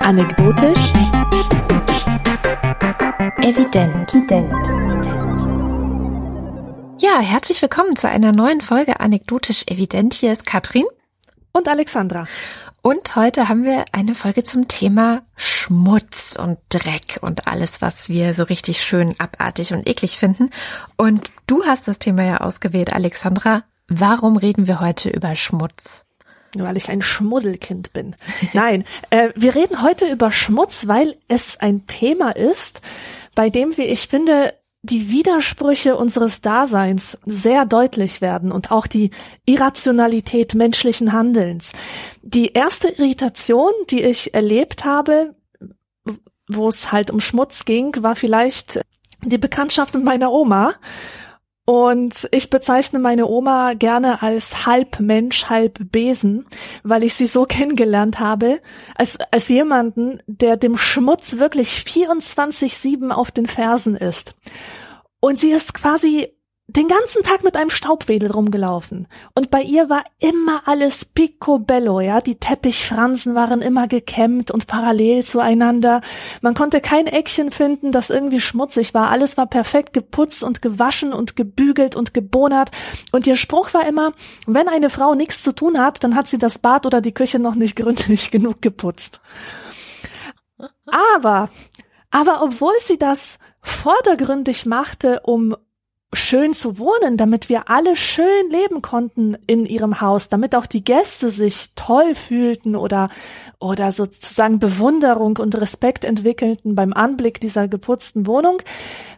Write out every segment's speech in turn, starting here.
Anekdotisch. Evident. Ja, herzlich willkommen zu einer neuen Folge Anekdotisch Evident. Hier ist Katrin. Und Alexandra. Und heute haben wir eine Folge zum Thema Schmutz und Dreck und alles, was wir so richtig schön abartig und eklig finden. Und du hast das Thema ja ausgewählt, Alexandra. Warum reden wir heute über Schmutz? weil ich ein Schmuddelkind bin. Nein, äh, wir reden heute über Schmutz, weil es ein Thema ist, bei dem wir, ich finde, die Widersprüche unseres Daseins sehr deutlich werden und auch die Irrationalität menschlichen Handelns. Die erste Irritation, die ich erlebt habe, wo es halt um Schmutz ging, war vielleicht die Bekanntschaft mit meiner Oma. Und ich bezeichne meine Oma gerne als halb Mensch, halb Besen, weil ich sie so kennengelernt habe, als, als jemanden, der dem Schmutz wirklich 24-7 auf den Fersen ist. Und sie ist quasi den ganzen Tag mit einem Staubwedel rumgelaufen. Und bei ihr war immer alles picobello, ja. Die Teppichfransen waren immer gekämmt und parallel zueinander. Man konnte kein Eckchen finden, das irgendwie schmutzig war. Alles war perfekt geputzt und gewaschen und gebügelt und gebonert. Und ihr Spruch war immer, wenn eine Frau nichts zu tun hat, dann hat sie das Bad oder die Küche noch nicht gründlich genug geputzt. Aber, aber obwohl sie das vordergründig machte, um schön zu wohnen, damit wir alle schön leben konnten in ihrem Haus, damit auch die Gäste sich toll fühlten oder oder sozusagen Bewunderung und Respekt entwickelten beim Anblick dieser geputzten Wohnung,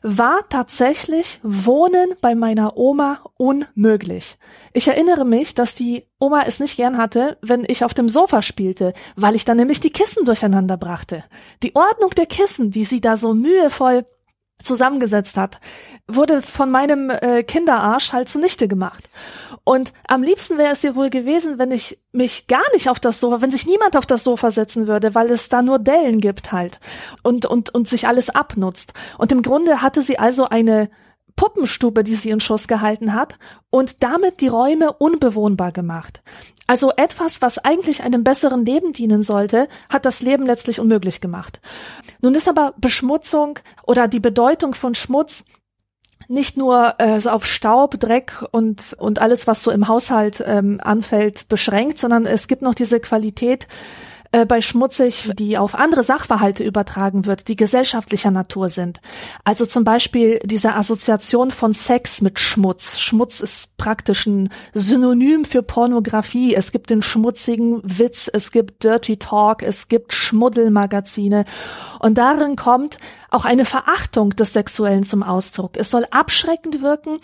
war tatsächlich Wohnen bei meiner Oma unmöglich. Ich erinnere mich, dass die Oma es nicht gern hatte, wenn ich auf dem Sofa spielte, weil ich dann nämlich die Kissen durcheinander brachte. Die Ordnung der Kissen, die sie da so mühevoll zusammengesetzt hat, wurde von meinem äh, Kinderarsch halt zunichte gemacht. Und am liebsten wäre es ihr wohl gewesen, wenn ich mich gar nicht auf das Sofa, wenn sich niemand auf das Sofa setzen würde, weil es da nur Dellen gibt halt und, und, und sich alles abnutzt. Und im Grunde hatte sie also eine Puppenstube, die sie in Schuss gehalten hat und damit die Räume unbewohnbar gemacht. Also etwas, was eigentlich einem besseren Leben dienen sollte, hat das Leben letztlich unmöglich gemacht. Nun ist aber Beschmutzung oder die Bedeutung von Schmutz nicht nur äh, so auf Staub, Dreck und, und alles, was so im Haushalt ähm, anfällt, beschränkt, sondern es gibt noch diese Qualität, äh, bei schmutzig, die auf andere Sachverhalte übertragen wird, die gesellschaftlicher Natur sind. Also zum Beispiel diese Assoziation von Sex mit Schmutz. Schmutz ist praktisch ein Synonym für Pornografie. Es gibt den schmutzigen Witz, es gibt Dirty Talk, es gibt Schmuddelmagazine. Und darin kommt auch eine Verachtung des Sexuellen zum Ausdruck. Es soll abschreckend wirken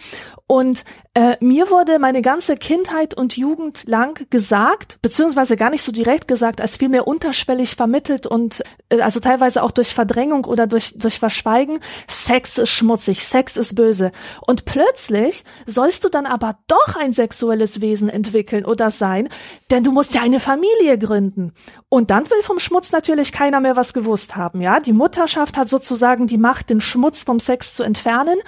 und äh, mir wurde meine ganze Kindheit und Jugend lang gesagt, beziehungsweise gar nicht so direkt gesagt, als vielmehr unterschwellig vermittelt und äh, also teilweise auch durch Verdrängung oder durch, durch Verschweigen, Sex ist schmutzig, Sex ist böse. Und plötzlich sollst du dann aber doch ein sexuelles Wesen entwickeln oder sein, denn du musst ja eine Familie gründen. Und dann will vom Schmutz natürlich keiner mehr was gewusst haben, ja? Die Mutterschaft hat sozusagen die Macht, den Schmutz vom Sex zu entfernen.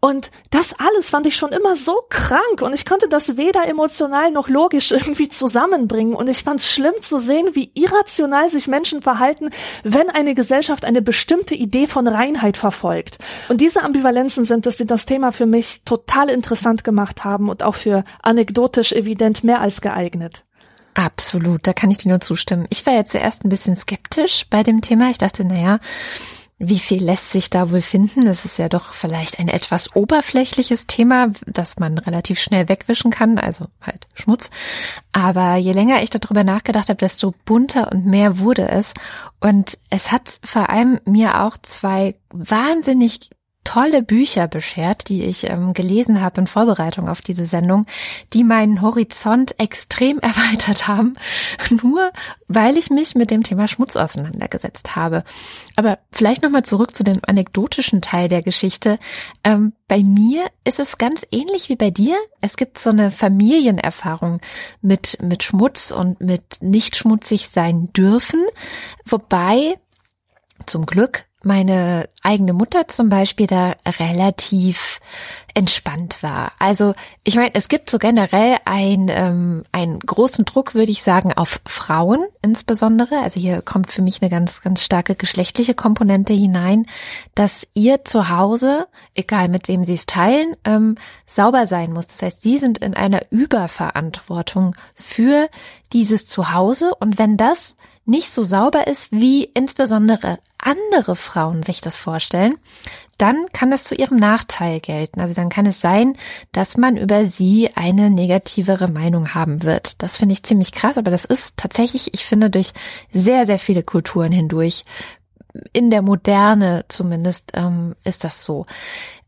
Und das alles fand ich schon immer so krank und ich konnte das weder emotional noch logisch irgendwie zusammenbringen und ich fand es schlimm zu sehen, wie irrational sich Menschen verhalten, wenn eine Gesellschaft eine bestimmte Idee von Reinheit verfolgt. Und diese Ambivalenzen sind es, die das Thema für mich total interessant gemacht haben und auch für anekdotisch evident mehr als geeignet. Absolut, da kann ich dir nur zustimmen. Ich war ja zuerst ein bisschen skeptisch bei dem Thema. Ich dachte, naja, wie viel lässt sich da wohl finden? Das ist ja doch vielleicht ein etwas oberflächliches Thema, das man relativ schnell wegwischen kann, also halt Schmutz. Aber je länger ich darüber nachgedacht habe, desto bunter und mehr wurde es. Und es hat vor allem mir auch zwei wahnsinnig tolle Bücher beschert, die ich ähm, gelesen habe in Vorbereitung auf diese Sendung, die meinen Horizont extrem erweitert haben, nur weil ich mich mit dem Thema Schmutz auseinandergesetzt habe. Aber vielleicht nochmal zurück zu dem anekdotischen Teil der Geschichte. Ähm, bei mir ist es ganz ähnlich wie bei dir. Es gibt so eine Familienerfahrung mit, mit Schmutz und mit nicht schmutzig sein dürfen, wobei zum Glück meine eigene Mutter zum Beispiel da relativ entspannt war. Also ich meine, es gibt so generell ein, ähm, einen großen Druck, würde ich sagen, auf Frauen insbesondere. Also hier kommt für mich eine ganz, ganz starke geschlechtliche Komponente hinein, dass ihr zu Hause, egal mit wem sie es teilen, ähm, sauber sein muss. Das heißt, sie sind in einer Überverantwortung für dieses Zuhause und wenn das nicht so sauber ist, wie insbesondere andere Frauen sich das vorstellen, dann kann das zu ihrem Nachteil gelten. Also dann kann es sein, dass man über sie eine negativere Meinung haben wird. Das finde ich ziemlich krass, aber das ist tatsächlich, ich finde, durch sehr, sehr viele Kulturen hindurch, in der Moderne zumindest, ähm, ist das so.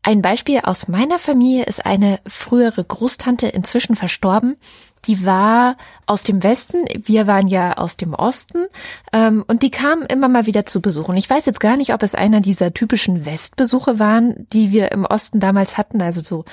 Ein Beispiel aus meiner Familie ist eine frühere Großtante inzwischen verstorben die war aus dem Westen, wir waren ja aus dem Osten ähm, und die kamen immer mal wieder zu Besuch. Und ich weiß jetzt gar nicht, ob es einer dieser typischen Westbesuche waren, die wir im Osten damals hatten, also so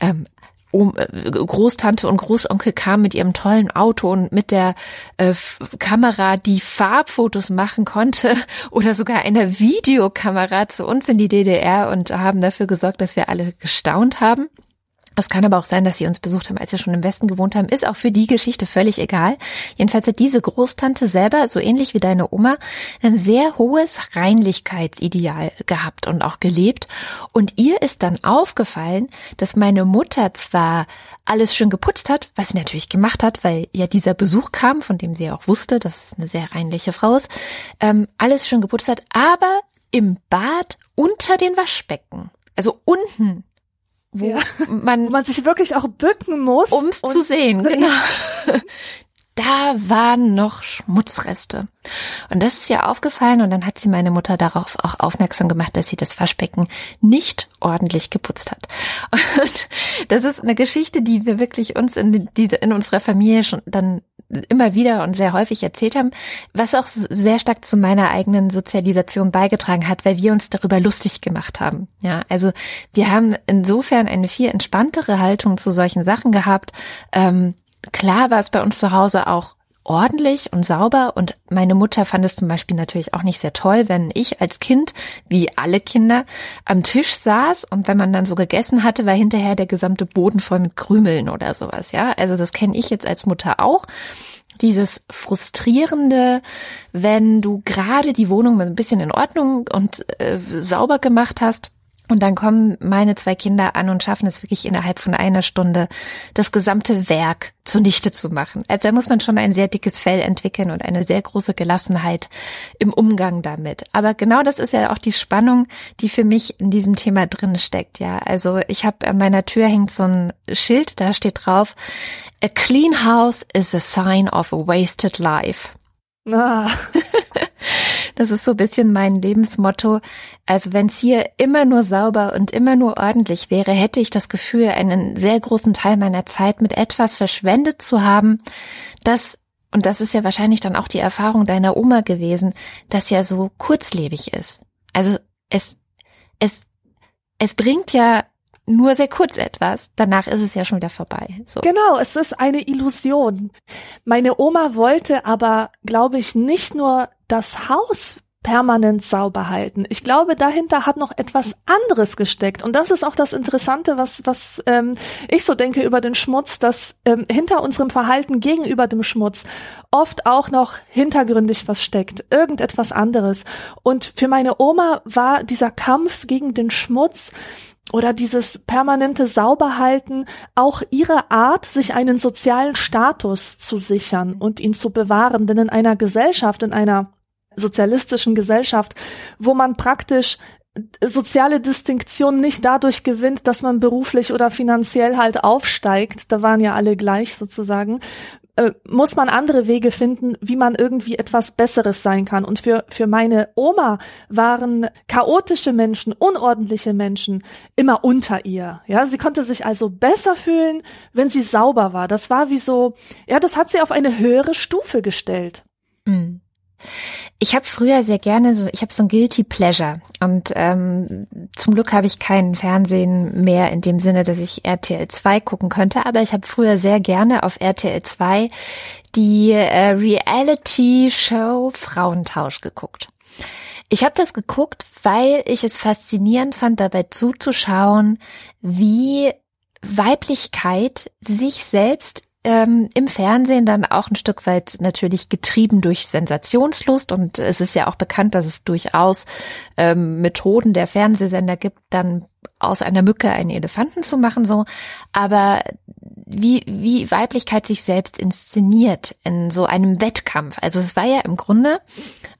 ähm, äh, Großtante und Großonkel kamen mit ihrem tollen Auto und mit der äh, Kamera, die Farbfotos machen konnte oder sogar einer Videokamera zu uns in die DDR und haben dafür gesorgt, dass wir alle gestaunt haben. Es kann aber auch sein, dass sie uns besucht haben, als wir schon im Westen gewohnt haben. Ist auch für die Geschichte völlig egal. Jedenfalls hat diese Großtante selber, so ähnlich wie deine Oma, ein sehr hohes Reinlichkeitsideal gehabt und auch gelebt. Und ihr ist dann aufgefallen, dass meine Mutter zwar alles schön geputzt hat, was sie natürlich gemacht hat, weil ja dieser Besuch kam, von dem sie ja auch wusste, dass es eine sehr reinliche Frau ist, ähm, alles schön geputzt hat, aber im Bad unter den Waschbecken. Also unten wo ja. man, wo man sich wirklich auch bücken muss, um es zu sehen. Genau. da waren noch Schmutzreste. Und das ist ihr aufgefallen und dann hat sie meine Mutter darauf auch aufmerksam gemacht, dass sie das Waschbecken nicht ordentlich geputzt hat. Und das ist eine Geschichte, die wir wirklich uns in diese, in unserer Familie schon dann immer wieder und sehr häufig erzählt haben, was auch sehr stark zu meiner eigenen Sozialisation beigetragen hat, weil wir uns darüber lustig gemacht haben. Ja, also wir haben insofern eine viel entspanntere Haltung zu solchen Sachen gehabt. Ähm, klar war es bei uns zu Hause auch ordentlich und sauber und meine Mutter fand es zum Beispiel natürlich auch nicht sehr toll, wenn ich als Kind, wie alle Kinder, am Tisch saß und wenn man dann so gegessen hatte, war hinterher der gesamte Boden voll mit Krümeln oder sowas, ja. Also das kenne ich jetzt als Mutter auch. Dieses frustrierende, wenn du gerade die Wohnung ein bisschen in Ordnung und äh, sauber gemacht hast, und dann kommen meine zwei Kinder an und schaffen es wirklich innerhalb von einer Stunde, das gesamte Werk zunichte zu machen. Also da muss man schon ein sehr dickes Fell entwickeln und eine sehr große Gelassenheit im Umgang damit. Aber genau das ist ja auch die Spannung, die für mich in diesem Thema drin steckt. Ja, also ich habe an meiner Tür hängt so ein Schild, da steht drauf: A clean house is a sign of a wasted life. Ah. Das ist so ein bisschen mein Lebensmotto. Also wenn es hier immer nur sauber und immer nur ordentlich wäre, hätte ich das Gefühl, einen sehr großen Teil meiner Zeit mit etwas verschwendet zu haben, das und das ist ja wahrscheinlich dann auch die Erfahrung deiner Oma gewesen, das ja so kurzlebig ist. Also es, es, es bringt ja nur sehr kurz etwas. Danach ist es ja schon wieder vorbei. So. Genau, es ist eine Illusion. Meine Oma wollte aber, glaube ich, nicht nur das Haus permanent sauber halten. Ich glaube, dahinter hat noch etwas anderes gesteckt. Und das ist auch das Interessante, was, was ähm, ich so denke über den Schmutz, dass ähm, hinter unserem Verhalten gegenüber dem Schmutz oft auch noch hintergründig was steckt. Irgendetwas anderes. Und für meine Oma war dieser Kampf gegen den Schmutz oder dieses permanente Sauberhalten auch ihre Art, sich einen sozialen Status zu sichern und ihn zu bewahren. Denn in einer Gesellschaft, in einer sozialistischen Gesellschaft, wo man praktisch soziale Distinktion nicht dadurch gewinnt, dass man beruflich oder finanziell halt aufsteigt, da waren ja alle gleich sozusagen, äh, muss man andere Wege finden, wie man irgendwie etwas Besseres sein kann. Und für, für meine Oma waren chaotische Menschen, unordentliche Menschen immer unter ihr. Ja, sie konnte sich also besser fühlen, wenn sie sauber war. Das war wie so, ja, das hat sie auf eine höhere Stufe gestellt. Mhm. Ich habe früher sehr gerne so, ich habe so ein guilty pleasure und ähm, zum Glück habe ich keinen Fernsehen mehr in dem Sinne, dass ich RTL 2 gucken könnte, aber ich habe früher sehr gerne auf RTL 2 die äh, Reality Show Frauentausch geguckt. Ich habe das geguckt, weil ich es faszinierend fand, dabei zuzuschauen, wie Weiblichkeit sich selbst ähm, im Fernsehen dann auch ein Stück weit natürlich getrieben durch Sensationslust und es ist ja auch bekannt, dass es durchaus ähm, Methoden der Fernsehsender gibt, dann aus einer Mücke einen Elefanten zu machen, so. Aber wie, wie Weiblichkeit sich selbst inszeniert in so einem Wettkampf. Also es war ja im Grunde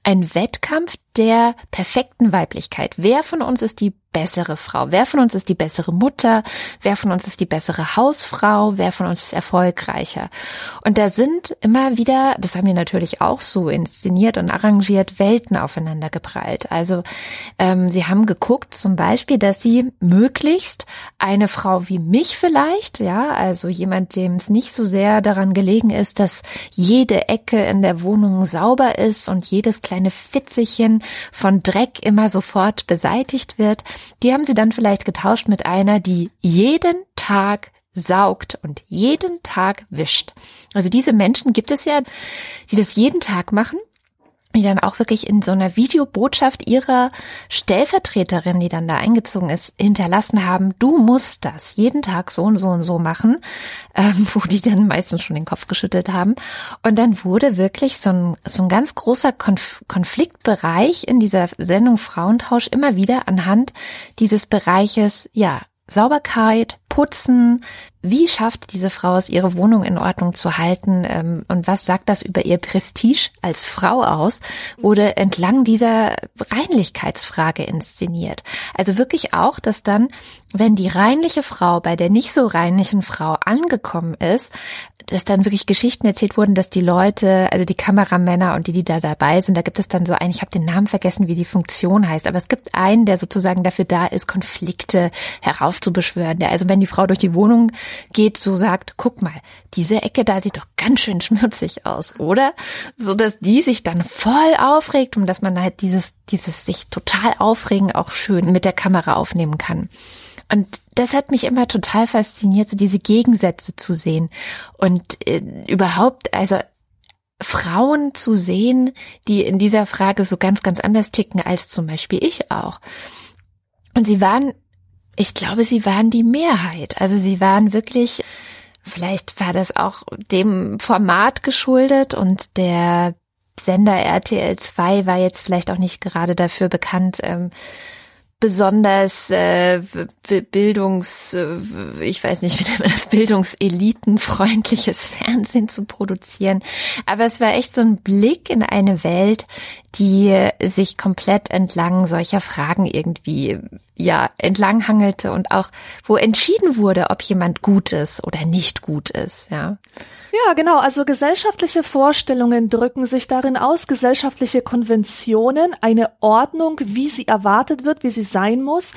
ein Wettkampf der perfekten Weiblichkeit. Wer von uns ist die bessere Frau? Wer von uns ist die bessere Mutter? Wer von uns ist die bessere Hausfrau? Wer von uns ist erfolgreicher? Und da sind immer wieder, das haben wir natürlich auch so inszeniert und arrangiert, Welten aufeinander geprallt. Also ähm, sie haben geguckt zum Beispiel, dass sie möglichst eine Frau wie mich vielleicht, ja, also jemand, dem es nicht so sehr daran gelegen ist, dass jede Ecke in der Wohnung sauber ist und jedes kleine Fitzelchen von Dreck immer sofort beseitigt wird, die haben sie dann vielleicht getauscht mit einer, die jeden Tag saugt und jeden Tag wischt. Also diese Menschen gibt es ja, die das jeden Tag machen die dann auch wirklich in so einer Videobotschaft ihrer Stellvertreterin, die dann da eingezogen ist, hinterlassen haben, du musst das jeden Tag so und so und so machen, ähm, wo die dann meistens schon den Kopf geschüttelt haben. Und dann wurde wirklich so ein, so ein ganz großer Konf Konfliktbereich in dieser Sendung Frauentausch immer wieder anhand dieses Bereiches, ja, Sauberkeit, Putzen, wie schafft diese Frau es, ihre Wohnung in Ordnung zu halten? Ähm, und was sagt das über ihr Prestige als Frau aus, wurde entlang dieser Reinlichkeitsfrage inszeniert. Also wirklich auch, dass dann, wenn die reinliche Frau bei der nicht so reinlichen Frau angekommen ist, dass dann wirklich Geschichten erzählt wurden, dass die Leute, also die Kameramänner und die, die da dabei sind, da gibt es dann so einen, ich habe den Namen vergessen, wie die Funktion heißt, aber es gibt einen, der sozusagen dafür da ist, Konflikte heraufzubeschwören, der also wenn die Frau durch die Wohnung geht, so sagt, guck mal, diese Ecke da sieht doch ganz schön schmutzig aus, oder? So dass die sich dann voll aufregt und dass man halt dieses, dieses sich total aufregen auch schön mit der Kamera aufnehmen kann. Und das hat mich immer total fasziniert, so diese Gegensätze zu sehen und äh, überhaupt, also Frauen zu sehen, die in dieser Frage so ganz, ganz anders ticken als zum Beispiel ich auch. Und sie waren ich glaube, sie waren die Mehrheit. Also sie waren wirklich, vielleicht war das auch dem Format geschuldet und der Sender RTL 2 war jetzt vielleicht auch nicht gerade dafür bekannt, ähm, besonders äh, Bildungs, äh, ich weiß nicht, wie nennt man das, Bildungselitenfreundliches Fernsehen zu produzieren. Aber es war echt so ein Blick in eine Welt, die sich komplett entlang solcher Fragen irgendwie ja entlanghangelte und auch wo entschieden wurde, ob jemand gut ist oder nicht gut ist, ja. Ja, genau. Also gesellschaftliche Vorstellungen drücken sich darin aus, gesellschaftliche Konventionen, eine Ordnung, wie sie erwartet wird, wie sie sein muss.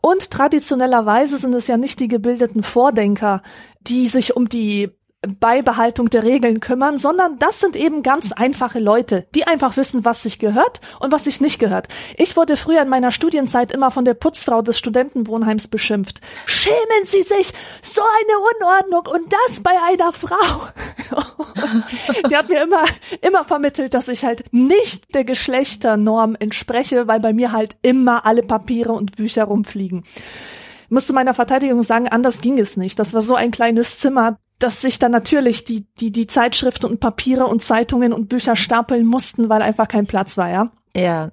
Und traditionellerweise sind es ja nicht die gebildeten Vordenker, die sich um die Beibehaltung der Regeln kümmern, sondern das sind eben ganz einfache Leute, die einfach wissen, was sich gehört und was sich nicht gehört. Ich wurde früher in meiner Studienzeit immer von der Putzfrau des Studentenwohnheims beschimpft. Schämen Sie sich, so eine Unordnung und das bei einer Frau. die hat mir immer, immer vermittelt, dass ich halt nicht der Geschlechternorm entspreche, weil bei mir halt immer alle Papiere und Bücher rumfliegen muss zu meiner Verteidigung sagen, anders ging es nicht. Das war so ein kleines Zimmer, dass sich dann natürlich die, die, die Zeitschriften und Papiere und Zeitungen und Bücher stapeln mussten, weil einfach kein Platz war, ja. Ja.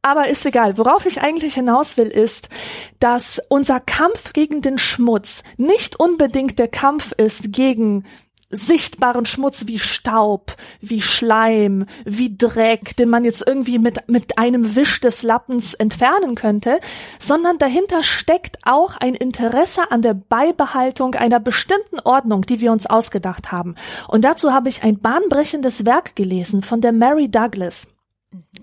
Aber ist egal. Worauf ich eigentlich hinaus will, ist, dass unser Kampf gegen den Schmutz nicht unbedingt der Kampf ist gegen sichtbaren Schmutz wie Staub, wie Schleim, wie Dreck, den man jetzt irgendwie mit, mit einem Wisch des Lappens entfernen könnte, sondern dahinter steckt auch ein Interesse an der Beibehaltung einer bestimmten Ordnung, die wir uns ausgedacht haben. Und dazu habe ich ein bahnbrechendes Werk gelesen von der Mary Douglas.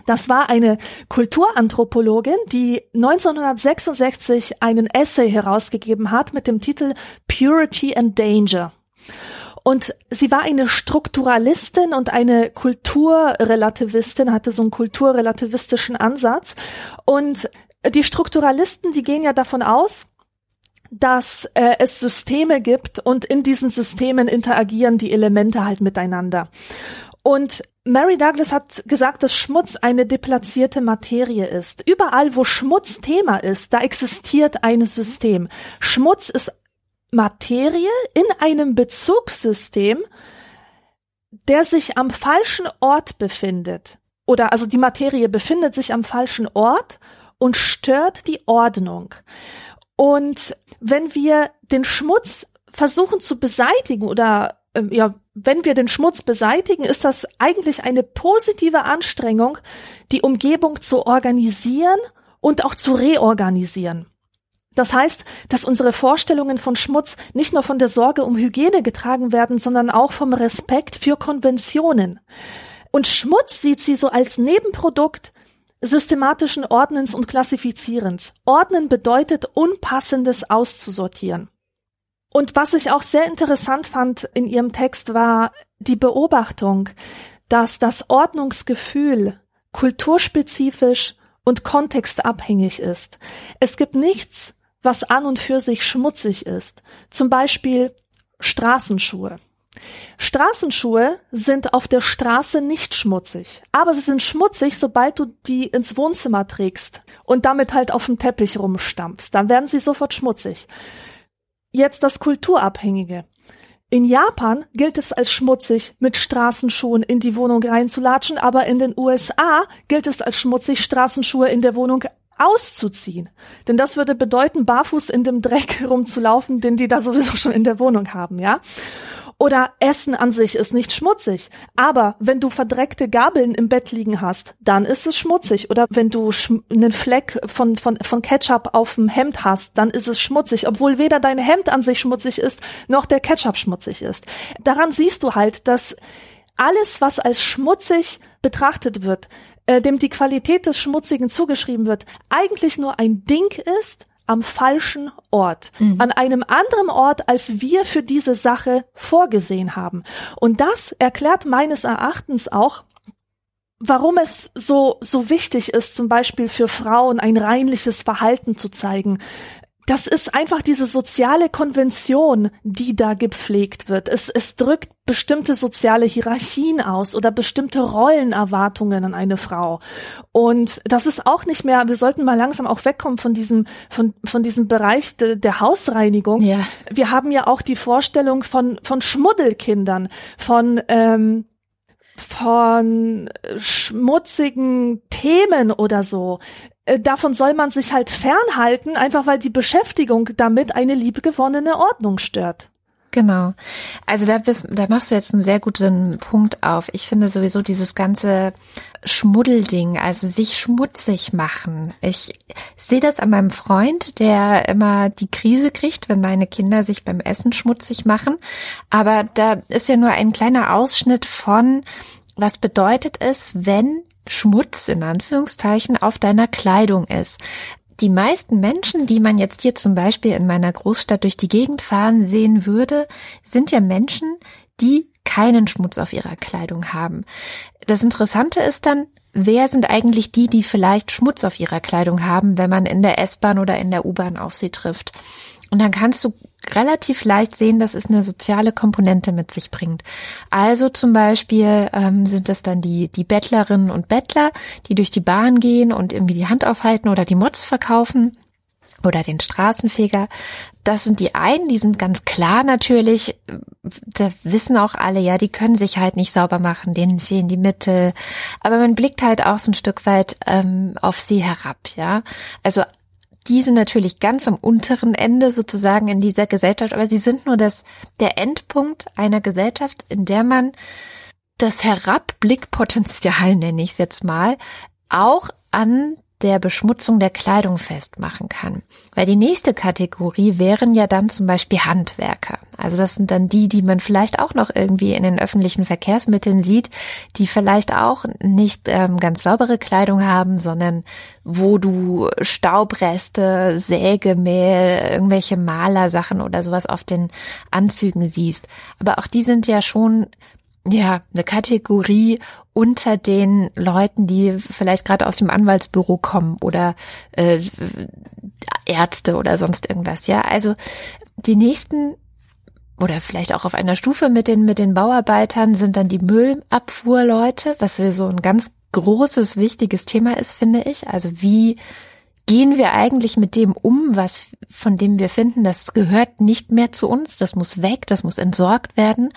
Das war eine Kulturanthropologin, die 1966 einen Essay herausgegeben hat mit dem Titel Purity and Danger. Und sie war eine Strukturalistin und eine Kulturrelativistin, hatte so einen kulturrelativistischen Ansatz. Und die Strukturalisten, die gehen ja davon aus, dass äh, es Systeme gibt und in diesen Systemen interagieren die Elemente halt miteinander. Und Mary Douglas hat gesagt, dass Schmutz eine deplatzierte Materie ist. Überall, wo Schmutz Thema ist, da existiert ein System. Schmutz ist Materie in einem Bezugssystem, der sich am falschen Ort befindet. Oder also die Materie befindet sich am falschen Ort und stört die Ordnung. Und wenn wir den Schmutz versuchen zu beseitigen oder äh, ja, wenn wir den Schmutz beseitigen, ist das eigentlich eine positive Anstrengung, die Umgebung zu organisieren und auch zu reorganisieren. Das heißt, dass unsere Vorstellungen von Schmutz nicht nur von der Sorge um Hygiene getragen werden, sondern auch vom Respekt für Konventionen. Und Schmutz sieht sie so als Nebenprodukt systematischen Ordnens und Klassifizierens. Ordnen bedeutet, Unpassendes auszusortieren. Und was ich auch sehr interessant fand in ihrem Text war die Beobachtung, dass das Ordnungsgefühl kulturspezifisch und kontextabhängig ist. Es gibt nichts, was an und für sich schmutzig ist. Zum Beispiel Straßenschuhe. Straßenschuhe sind auf der Straße nicht schmutzig, aber sie sind schmutzig, sobald du die ins Wohnzimmer trägst und damit halt auf dem Teppich rumstampfst. Dann werden sie sofort schmutzig. Jetzt das Kulturabhängige. In Japan gilt es als schmutzig, mit Straßenschuhen in die Wohnung reinzulatschen, aber in den USA gilt es als schmutzig, Straßenschuhe in der Wohnung auszuziehen. Denn das würde bedeuten, barfuß in dem Dreck rumzulaufen, den die da sowieso schon in der Wohnung haben, ja? Oder Essen an sich ist nicht schmutzig. Aber wenn du verdreckte Gabeln im Bett liegen hast, dann ist es schmutzig. Oder wenn du einen Fleck von, von, von Ketchup auf dem Hemd hast, dann ist es schmutzig. Obwohl weder dein Hemd an sich schmutzig ist, noch der Ketchup schmutzig ist. Daran siehst du halt, dass alles, was als schmutzig betrachtet wird, äh, dem die Qualität des Schmutzigen zugeschrieben wird, eigentlich nur ein Ding ist, am falschen Ort, mhm. an einem anderen Ort, als wir für diese Sache vorgesehen haben. Und das erklärt meines Erachtens auch, warum es so, so wichtig ist, zum Beispiel für Frauen ein reinliches Verhalten zu zeigen, das ist einfach diese soziale Konvention, die da gepflegt wird. Es, es drückt bestimmte soziale Hierarchien aus oder bestimmte Rollenerwartungen an eine Frau. Und das ist auch nicht mehr, wir sollten mal langsam auch wegkommen von diesem, von, von diesem Bereich de, der Hausreinigung. Ja. Wir haben ja auch die Vorstellung von, von Schmuddelkindern, von, ähm, von schmutzigen Themen oder so. Äh, davon soll man sich halt fernhalten, einfach weil die Beschäftigung damit eine liebgewonnene Ordnung stört. Genau. Also da, bist, da machst du jetzt einen sehr guten Punkt auf. Ich finde sowieso dieses ganze Schmuddelding, also sich schmutzig machen. Ich sehe das an meinem Freund, der immer die Krise kriegt, wenn meine Kinder sich beim Essen schmutzig machen. Aber da ist ja nur ein kleiner Ausschnitt von, was bedeutet es, wenn Schmutz in Anführungszeichen auf deiner Kleidung ist. Die meisten Menschen, die man jetzt hier zum Beispiel in meiner Großstadt durch die Gegend fahren sehen würde, sind ja Menschen, die keinen Schmutz auf ihrer Kleidung haben. Das Interessante ist dann, wer sind eigentlich die, die vielleicht Schmutz auf ihrer Kleidung haben, wenn man in der S-Bahn oder in der U-Bahn auf sie trifft. Und dann kannst du relativ leicht sehen, dass es eine soziale Komponente mit sich bringt. Also zum Beispiel ähm, sind es dann die, die Bettlerinnen und Bettler, die durch die Bahn gehen und irgendwie die Hand aufhalten oder die Mods verkaufen oder den Straßenfeger. Das sind die einen, die sind ganz klar natürlich, da wissen auch alle, ja, die können sich halt nicht sauber machen, denen fehlen die Mittel. Aber man blickt halt auch so ein Stück weit ähm, auf sie herab, ja. Also die sind natürlich ganz am unteren Ende sozusagen in dieser Gesellschaft, aber sie sind nur das, der Endpunkt einer Gesellschaft, in der man das Herabblickpotenzial, nenne ich es jetzt mal, auch an der Beschmutzung der Kleidung festmachen kann. Weil die nächste Kategorie wären ja dann zum Beispiel Handwerker. Also das sind dann die, die man vielleicht auch noch irgendwie in den öffentlichen Verkehrsmitteln sieht, die vielleicht auch nicht ähm, ganz saubere Kleidung haben, sondern wo du Staubreste, Sägemehl, irgendwelche Malersachen oder sowas auf den Anzügen siehst. Aber auch die sind ja schon ja, eine Kategorie unter den Leuten, die vielleicht gerade aus dem Anwaltsbüro kommen oder äh, Ärzte oder sonst irgendwas. Ja, also die nächsten oder vielleicht auch auf einer Stufe mit den, mit den Bauarbeitern sind dann die Müllabfuhrleute, was wir so ein ganz großes, wichtiges Thema ist, finde ich. Also wie gehen wir eigentlich mit dem um, was, von dem wir finden, das gehört nicht mehr zu uns, das muss weg, das muss entsorgt werden.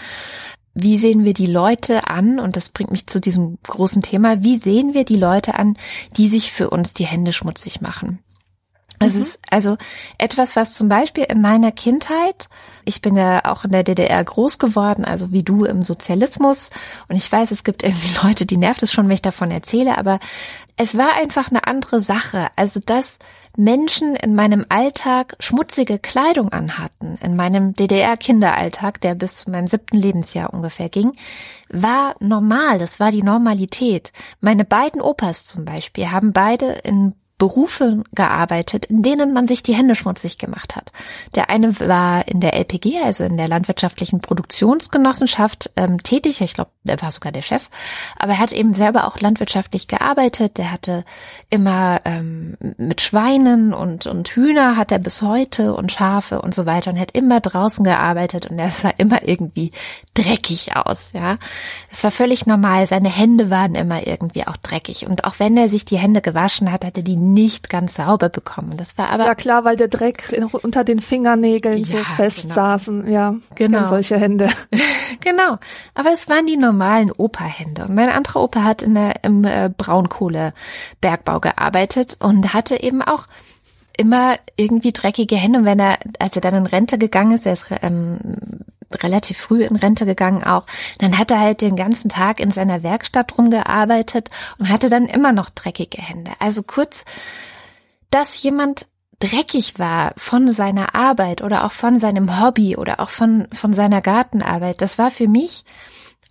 Wie sehen wir die Leute an? Und das bringt mich zu diesem großen Thema. Wie sehen wir die Leute an, die sich für uns die Hände schmutzig machen? Es mhm. ist also etwas, was zum Beispiel in meiner Kindheit, ich bin ja auch in der DDR groß geworden, also wie du im Sozialismus. Und ich weiß, es gibt irgendwie Leute, die nervt es schon, wenn ich davon erzähle, aber es war einfach eine andere Sache. Also, dass Menschen in meinem Alltag schmutzige Kleidung anhatten, in meinem DDR-Kinderalltag, der bis zu meinem siebten Lebensjahr ungefähr ging, war normal. Das war die Normalität. Meine beiden Opas zum Beispiel haben beide in Berufe gearbeitet, in denen man sich die Hände schmutzig gemacht hat. Der eine war in der LPG, also in der landwirtschaftlichen Produktionsgenossenschaft ähm, tätig. Ich glaube, er war sogar der Chef. Aber er hat eben selber auch landwirtschaftlich gearbeitet. Der hatte immer ähm, mit Schweinen und, und Hühner hat er bis heute und Schafe und so weiter und hat immer draußen gearbeitet und er sah immer irgendwie dreckig aus. Ja, es war völlig normal. Seine Hände waren immer irgendwie auch dreckig und auch wenn er sich die Hände gewaschen hat, hat er die nicht ganz sauber bekommen. Das war aber ja klar, weil der Dreck unter den Fingernägeln ja, so fest genau. saßen. Ja, genau. solche Hände. genau. Aber es waren die normalen Opa-Hände. Und mein anderer Opa hat in der, im äh, Braunkohlebergbau gearbeitet und hatte eben auch immer irgendwie dreckige Hände. Und wenn er, als er dann in Rente gegangen ist, er ist ähm, relativ früh in Rente gegangen auch, dann hat er halt den ganzen Tag in seiner Werkstatt rumgearbeitet und hatte dann immer noch dreckige Hände. Also kurz, dass jemand dreckig war von seiner Arbeit oder auch von seinem Hobby oder auch von, von seiner Gartenarbeit, das war für mich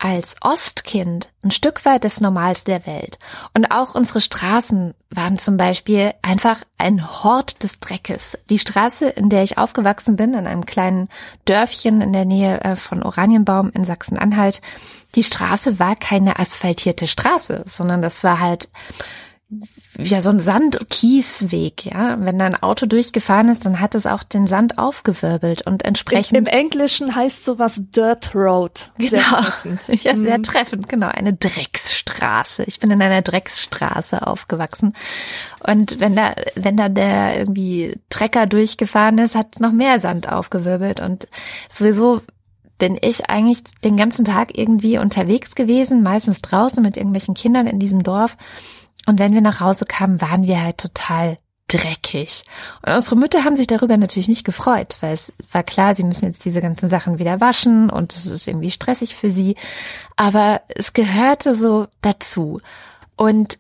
als Ostkind ein Stück weit das Normalste der Welt. Und auch unsere Straßen waren zum Beispiel einfach ein Hort des Dreckes. Die Straße, in der ich aufgewachsen bin, in einem kleinen Dörfchen in der Nähe äh, von Oranienbaum in Sachsen-Anhalt, die Straße war keine asphaltierte Straße, sondern das war halt ja so ein Sand-Kiesweg, ja. Wenn da ein Auto durchgefahren ist, dann hat es auch den Sand aufgewirbelt und entsprechend. Im, im Englischen heißt sowas Dirt Road. Genau. Sehr treffend. Ja, sehr mhm. treffend, genau. Eine Drecksstraße. Ich bin in einer Drecksstraße aufgewachsen. Und wenn da, wenn da der irgendwie Trecker durchgefahren ist, hat noch mehr Sand aufgewirbelt und sowieso bin ich eigentlich den ganzen Tag irgendwie unterwegs gewesen, meistens draußen mit irgendwelchen Kindern in diesem Dorf. Und wenn wir nach Hause kamen, waren wir halt total dreckig. Und unsere Mütter haben sich darüber natürlich nicht gefreut, weil es war klar, sie müssen jetzt diese ganzen Sachen wieder waschen und es ist irgendwie stressig für sie. Aber es gehörte so dazu. Und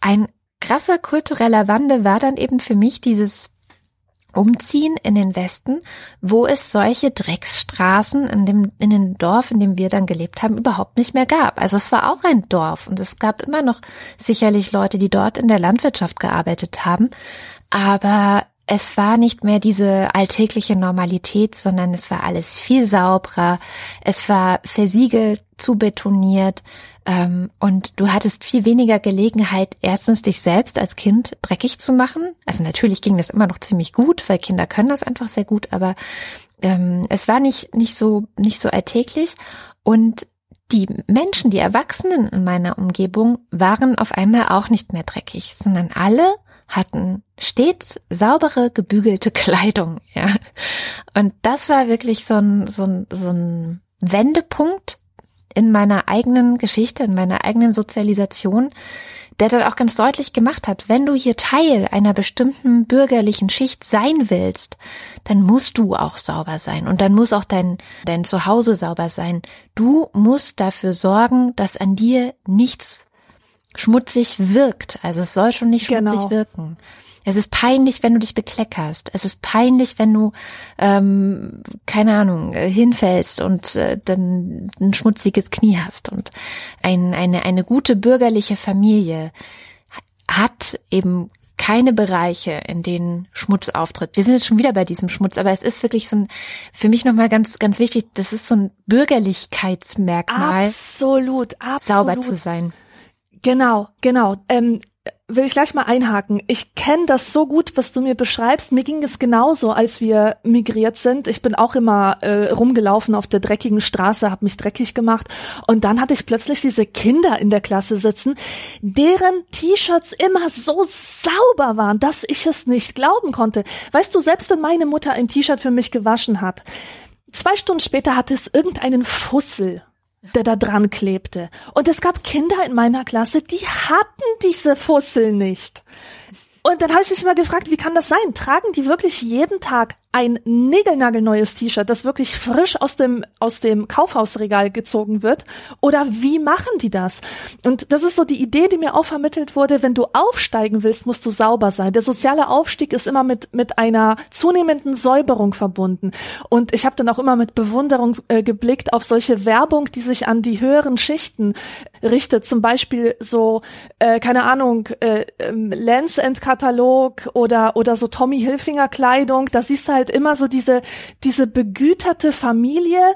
ein krasser kultureller Wandel war dann eben für mich dieses umziehen in den Westen, wo es solche Drecksstraßen in dem, in dem Dorf, in dem wir dann gelebt haben, überhaupt nicht mehr gab. Also es war auch ein Dorf und es gab immer noch sicherlich Leute, die dort in der Landwirtschaft gearbeitet haben. Aber es war nicht mehr diese alltägliche Normalität, sondern es war alles viel sauberer. Es war versiegelt, zu betoniert. Ähm, und du hattest viel weniger Gelegenheit, erstens dich selbst als Kind dreckig zu machen. Also natürlich ging das immer noch ziemlich gut, weil Kinder können das einfach sehr gut, aber ähm, es war nicht, nicht so, nicht so alltäglich. Und die Menschen, die Erwachsenen in meiner Umgebung waren auf einmal auch nicht mehr dreckig, sondern alle hatten stets saubere, gebügelte Kleidung, ja. Und das war wirklich so ein, so ein, so ein Wendepunkt in meiner eigenen Geschichte, in meiner eigenen Sozialisation, der dann auch ganz deutlich gemacht hat, wenn du hier Teil einer bestimmten bürgerlichen Schicht sein willst, dann musst du auch sauber sein und dann muss auch dein, dein Zuhause sauber sein. Du musst dafür sorgen, dass an dir nichts schmutzig wirkt. Also es soll schon nicht schmutzig genau. wirken. Es ist peinlich, wenn du dich bekleckerst. Es ist peinlich, wenn du, ähm, keine Ahnung, äh, hinfällst und äh, dann ein schmutziges Knie hast. Und ein, eine, eine gute bürgerliche Familie hat eben keine Bereiche, in denen Schmutz auftritt. Wir sind jetzt schon wieder bei diesem Schmutz, aber es ist wirklich so ein, für mich nochmal ganz, ganz wichtig, das ist so ein Bürgerlichkeitsmerkmal. Absolut, absolut. Sauber zu sein. Genau, genau. Ähm, will ich gleich mal einhaken. Ich kenne das so gut, was du mir beschreibst. Mir ging es genauso, als wir migriert sind. Ich bin auch immer äh, rumgelaufen auf der dreckigen Straße, habe mich dreckig gemacht. Und dann hatte ich plötzlich diese Kinder in der Klasse sitzen, deren T-Shirts immer so sauber waren, dass ich es nicht glauben konnte. Weißt du, selbst wenn meine Mutter ein T-Shirt für mich gewaschen hat, zwei Stunden später hatte es irgendeinen Fussel der da dran klebte. Und es gab Kinder in meiner Klasse, die hatten diese Fussel nicht. Und dann habe ich mich mal gefragt, wie kann das sein? Tragen die wirklich jeden Tag ein niegelnagelneues T-Shirt, das wirklich frisch aus dem, aus dem Kaufhausregal gezogen wird? Oder wie machen die das? Und das ist so die Idee, die mir auch vermittelt wurde, wenn du aufsteigen willst, musst du sauber sein. Der soziale Aufstieg ist immer mit, mit einer zunehmenden Säuberung verbunden. Und ich habe dann auch immer mit Bewunderung äh, geblickt auf solche Werbung, die sich an die höheren Schichten richtet. Zum Beispiel so, äh, keine Ahnung, äh, ähm, Lens Katalog oder, oder so Tommy Hilfinger Kleidung. Da siehst du halt immer so diese, diese begüterte Familie,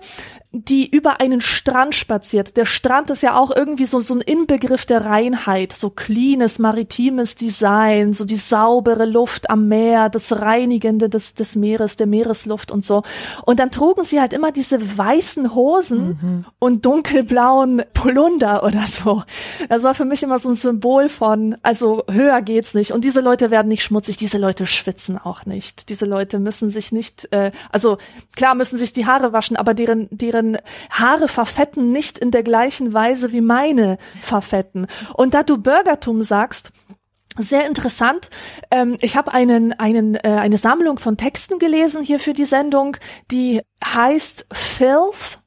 die über einen Strand spaziert. Der Strand ist ja auch irgendwie so, so ein Inbegriff der Reinheit, so cleanes, maritimes Design, so die saubere Luft am Meer, das Reinigende des, des Meeres, der Meeresluft und so. Und dann trugen sie halt immer diese weißen Hosen mhm. und dunkelblauen Polunder oder so. Das war für mich immer so ein Symbol von, also höher geht's nicht. Und diese Leute werden nicht schmutzig, diese Leute schwitzen auch nicht. Diese Leute müssen sich nicht, äh, also klar müssen sich die Haare waschen, aber deren, deren deren Haare verfetten nicht in der gleichen Weise wie meine verfetten. Und da du Bürgertum sagst, sehr interessant. Ähm, ich habe einen, einen, äh, eine Sammlung von Texten gelesen hier für die Sendung, die heißt Filth.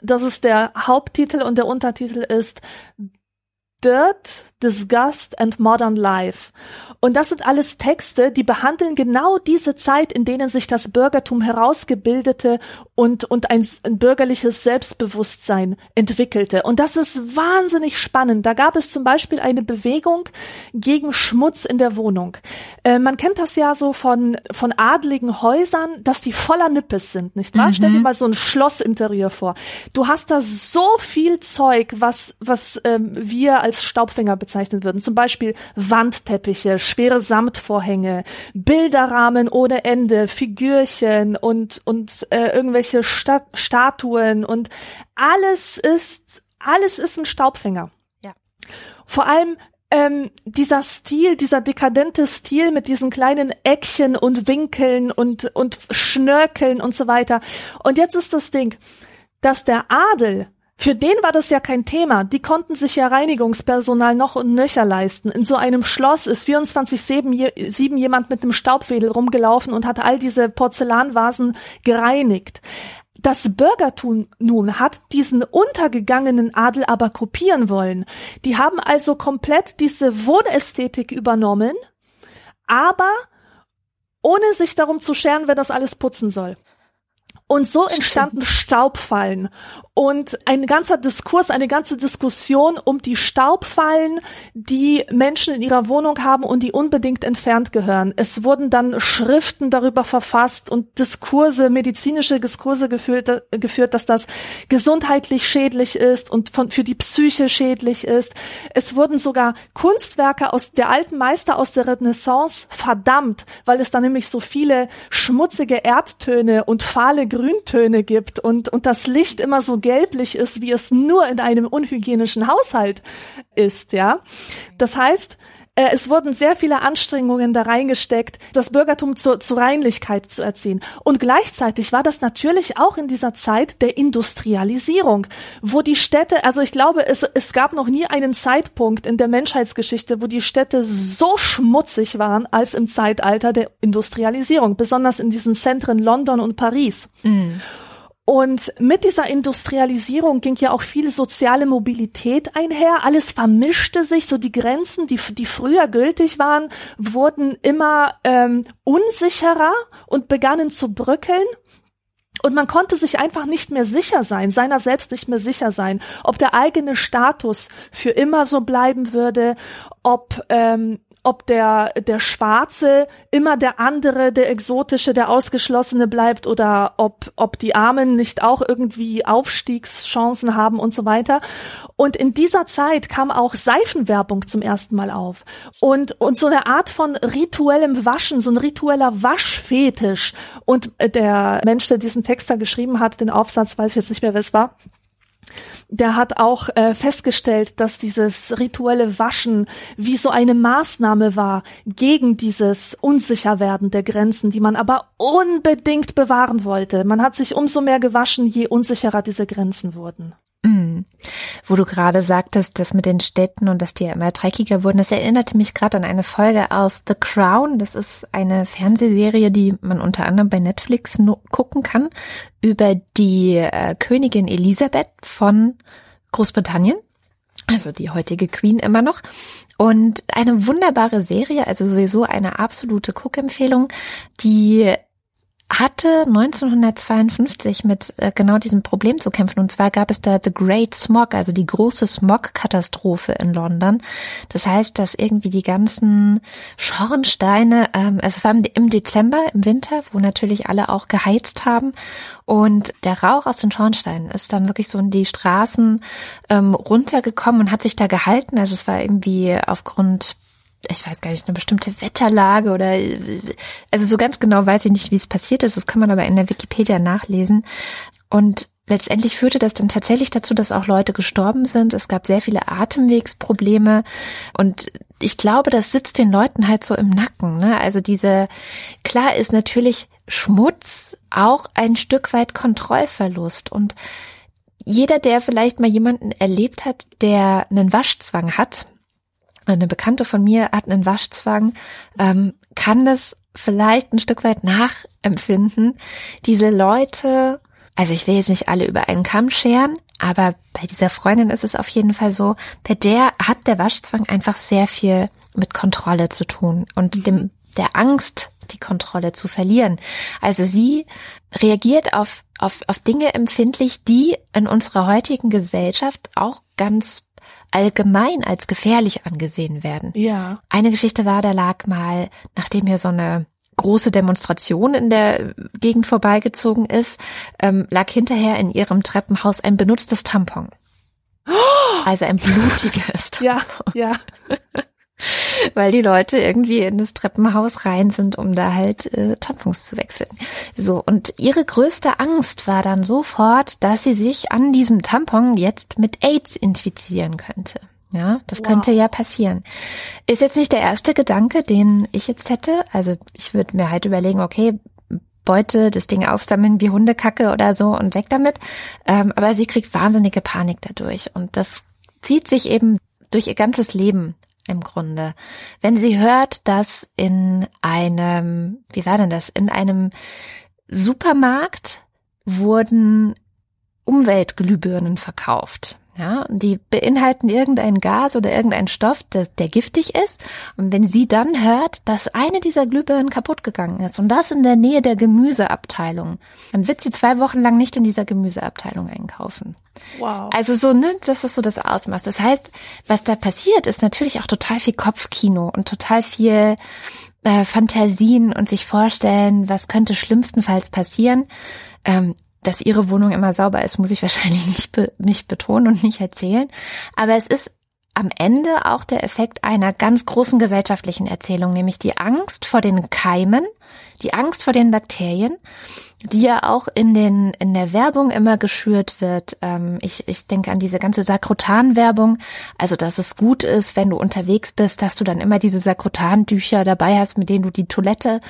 Das ist der Haupttitel und der Untertitel ist Dirt, Disgust and Modern Life. Und das sind alles Texte, die behandeln genau diese Zeit, in denen sich das Bürgertum herausgebildete und, und ein, ein bürgerliches Selbstbewusstsein entwickelte. Und das ist wahnsinnig spannend. Da gab es zum Beispiel eine Bewegung gegen Schmutz in der Wohnung. Äh, man kennt das ja so von, von adligen Häusern, dass die voller Nippes sind, nicht wahr? Mhm. Stell dir mal so ein Schlossinterieur vor. Du hast da so viel Zeug, was, was ähm, wir als Staubfänger bezeichnen würden. Zum Beispiel Wandteppiche, schwere Samtvorhänge, Bilderrahmen ohne Ende, Figürchen und, und äh, irgendwelche Stat Statuen und alles ist, alles ist ein Staubfänger. Ja. Vor allem ähm, dieser Stil, dieser dekadente Stil mit diesen kleinen Eckchen und Winkeln und, und Schnörkeln und so weiter. Und jetzt ist das Ding, dass der Adel für den war das ja kein Thema. Die konnten sich ja Reinigungspersonal noch und nöcher leisten. In so einem Schloss ist 24-7 jemand mit einem Staubwedel rumgelaufen und hat all diese Porzellanvasen gereinigt. Das Bürgertum nun hat diesen untergegangenen Adel aber kopieren wollen. Die haben also komplett diese Wohnästhetik übernommen, aber ohne sich darum zu scheren, wer das alles putzen soll. Und so entstanden Staubfallen und ein ganzer Diskurs, eine ganze Diskussion um die Staubfallen, die Menschen in ihrer Wohnung haben und die unbedingt entfernt gehören. Es wurden dann Schriften darüber verfasst und Diskurse, medizinische Diskurse geführt, geführt dass das gesundheitlich schädlich ist und von, für die Psyche schädlich ist. Es wurden sogar Kunstwerke aus der alten Meister aus der Renaissance verdammt, weil es da nämlich so viele schmutzige Erdtöne und fahle Grüntöne gibt und, und das Licht immer so gelblich ist, wie es nur in einem unhygienischen Haushalt ist, ja. Das heißt, äh, es wurden sehr viele Anstrengungen da reingesteckt, das Bürgertum zur, zur Reinlichkeit zu erziehen. Und gleichzeitig war das natürlich auch in dieser Zeit der Industrialisierung, wo die Städte, also ich glaube, es, es gab noch nie einen Zeitpunkt in der Menschheitsgeschichte, wo die Städte so schmutzig waren als im Zeitalter der Industrialisierung, besonders in diesen Zentren London und Paris. Mhm. Und mit dieser Industrialisierung ging ja auch viel soziale Mobilität einher. Alles vermischte sich, so die Grenzen, die, die früher gültig waren, wurden immer ähm, unsicherer und begannen zu bröckeln. Und man konnte sich einfach nicht mehr sicher sein, seiner selbst nicht mehr sicher sein, ob der eigene Status für immer so bleiben würde, ob, ähm, ob der, der Schwarze immer der andere, der Exotische, der Ausgeschlossene bleibt oder ob, ob die Armen nicht auch irgendwie Aufstiegschancen haben und so weiter. Und in dieser Zeit kam auch Seifenwerbung zum ersten Mal auf. Und, und so eine Art von rituellem Waschen, so ein ritueller Waschfetisch. Und der Mensch, der diesen Text da geschrieben hat, den Aufsatz, weiß ich jetzt nicht mehr, wer es war, der hat auch äh, festgestellt, dass dieses rituelle Waschen wie so eine Maßnahme war gegen dieses Unsicherwerden der Grenzen, die man aber unbedingt bewahren wollte. Man hat sich umso mehr gewaschen, je unsicherer diese Grenzen wurden. Mhm. Wo du gerade sagtest, das mit den Städten und dass die ja immer dreckiger wurden, das erinnerte mich gerade an eine Folge aus The Crown. Das ist eine Fernsehserie, die man unter anderem bei Netflix gucken kann, über die äh, Königin Elisabeth von Großbritannien. Also die heutige Queen immer noch. Und eine wunderbare Serie, also sowieso eine absolute Cook-Empfehlung, die hatte 1952 mit äh, genau diesem Problem zu kämpfen. Und zwar gab es da The Great Smog, also die große Smog-Katastrophe in London. Das heißt, dass irgendwie die ganzen Schornsteine, ähm, es war im Dezember, im Winter, wo natürlich alle auch geheizt haben. Und der Rauch aus den Schornsteinen ist dann wirklich so in die Straßen ähm, runtergekommen und hat sich da gehalten. Also es war irgendwie aufgrund ich weiß gar nicht, eine bestimmte Wetterlage oder also so ganz genau weiß ich nicht, wie es passiert ist. Das kann man aber in der Wikipedia nachlesen. Und letztendlich führte das dann tatsächlich dazu, dass auch Leute gestorben sind. Es gab sehr viele Atemwegsprobleme und ich glaube, das sitzt den Leuten halt so im Nacken. Ne? Also diese, klar ist natürlich Schmutz auch ein Stück weit Kontrollverlust und jeder, der vielleicht mal jemanden erlebt hat, der einen Waschzwang hat, eine Bekannte von mir hat einen Waschzwang, ähm, kann das vielleicht ein Stück weit nachempfinden. Diese Leute, also ich will jetzt nicht alle über einen Kamm scheren, aber bei dieser Freundin ist es auf jeden Fall so, bei der hat der Waschzwang einfach sehr viel mit Kontrolle zu tun und mhm. dem, der Angst, die Kontrolle zu verlieren. Also sie reagiert auf, auf, auf Dinge empfindlich, die in unserer heutigen Gesellschaft auch ganz allgemein als gefährlich angesehen werden. Ja. Eine Geschichte war, da lag mal, nachdem hier so eine große Demonstration in der Gegend vorbeigezogen ist, ähm, lag hinterher in ihrem Treppenhaus ein benutztes Tampon. Also ein blutiges Tampon. Ja, ja. weil die Leute irgendwie in das Treppenhaus rein sind, um da halt äh, Tampons zu wechseln. So, und ihre größte Angst war dann sofort, dass sie sich an diesem Tampon jetzt mit AIDS infizieren könnte. Ja, das wow. könnte ja passieren. Ist jetzt nicht der erste Gedanke, den ich jetzt hätte. Also ich würde mir halt überlegen, okay, Beute, das Ding aufsammeln wie Hundekacke oder so und weg damit. Ähm, aber sie kriegt wahnsinnige Panik dadurch. Und das zieht sich eben durch ihr ganzes Leben im Grunde. Wenn sie hört, dass in einem, wie war denn das, in einem Supermarkt wurden Umweltglühbirnen verkauft. Ja, und die beinhalten irgendein Gas oder irgendein Stoff, das, der giftig ist. Und wenn sie dann hört, dass eine dieser Glühbirnen kaputt gegangen ist und das in der Nähe der Gemüseabteilung, dann wird sie zwei Wochen lang nicht in dieser Gemüseabteilung einkaufen. Wow. Also so, ne, das ist so das Ausmaß. Das heißt, was da passiert, ist natürlich auch total viel Kopfkino und total viel äh, Fantasien und sich vorstellen, was könnte schlimmstenfalls passieren. Ähm, dass ihre Wohnung immer sauber ist, muss ich wahrscheinlich nicht, be nicht betonen und nicht erzählen. Aber es ist am Ende auch der Effekt einer ganz großen gesellschaftlichen Erzählung, nämlich die Angst vor den Keimen, die Angst vor den Bakterien, die ja auch in den in der Werbung immer geschürt wird. Ähm, ich, ich denke an diese ganze Sakrotan-Werbung, also dass es gut ist, wenn du unterwegs bist, dass du dann immer diese Sakrotan-Tücher dabei hast, mit denen du die Toilette,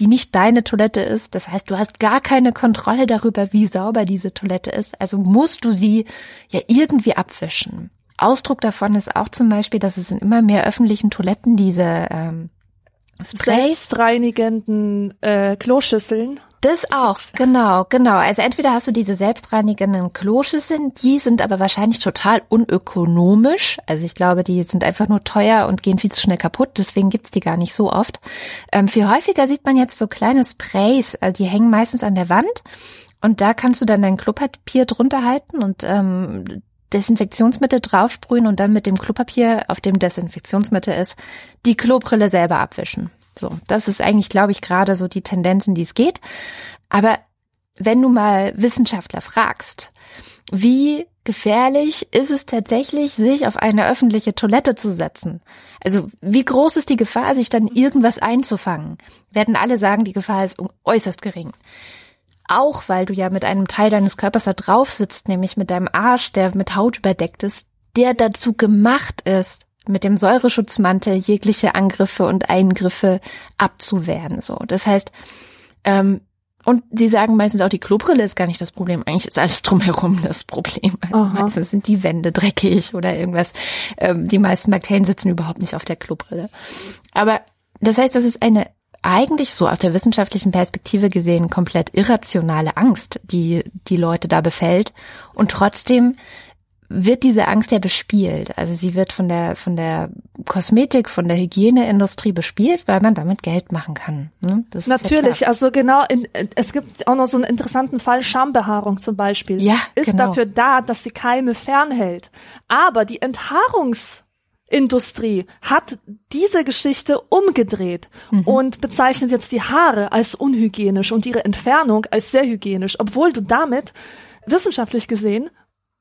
die nicht deine Toilette ist, das heißt, du hast gar keine Kontrolle darüber, wie sauber diese Toilette ist, also musst du sie ja irgendwie abwischen. Ausdruck davon ist auch zum Beispiel, dass es in immer mehr öffentlichen Toiletten diese ähm, Sprays. Selbstreinigenden äh, Kloschüsseln. Das auch, genau, genau. Also entweder hast du diese selbstreinigenden Kloschüsseln, die sind aber wahrscheinlich total unökonomisch. Also ich glaube, die sind einfach nur teuer und gehen viel zu schnell kaputt, deswegen gibt's die gar nicht so oft. Ähm, viel häufiger sieht man jetzt so kleine Sprays, also die hängen meistens an der Wand und da kannst du dann dein Klopapier drunter halten und ähm, Desinfektionsmittel draufsprühen und dann mit dem Klopapier, auf dem Desinfektionsmittel ist, die Klobrille selber abwischen. So, das ist eigentlich, glaube ich, gerade so die Tendenzen, die es geht. Aber wenn du mal Wissenschaftler fragst, wie gefährlich ist es tatsächlich, sich auf eine öffentliche Toilette zu setzen? Also wie groß ist die Gefahr, sich dann irgendwas einzufangen? Werden alle sagen, die Gefahr ist äußerst gering. Auch weil du ja mit einem Teil deines Körpers da drauf sitzt, nämlich mit deinem Arsch, der mit Haut überdeckt ist, der dazu gemacht ist, mit dem Säureschutzmantel jegliche Angriffe und Eingriffe abzuwehren. So, das heißt, ähm, und sie sagen meistens auch, die Klobrille ist gar nicht das Problem. Eigentlich ist alles drumherum das Problem. Also Aha. meistens sind die Wände dreckig oder irgendwas. Ähm, die meisten Bakterien sitzen überhaupt nicht auf der Klobrille. Aber das heißt, das ist eine eigentlich so aus der wissenschaftlichen Perspektive gesehen komplett irrationale Angst, die die Leute da befällt. Und trotzdem wird diese Angst ja bespielt. Also sie wird von der, von der Kosmetik, von der Hygieneindustrie bespielt, weil man damit Geld machen kann. Ne? Natürlich, ja also genau, in, es gibt auch noch so einen interessanten Fall, Schambehaarung zum Beispiel. Ja, ist genau. dafür da, dass sie Keime fernhält. Aber die Enthaarungs Industrie hat diese Geschichte umgedreht mhm. und bezeichnet jetzt die Haare als unhygienisch und ihre Entfernung als sehr hygienisch, obwohl du damit wissenschaftlich gesehen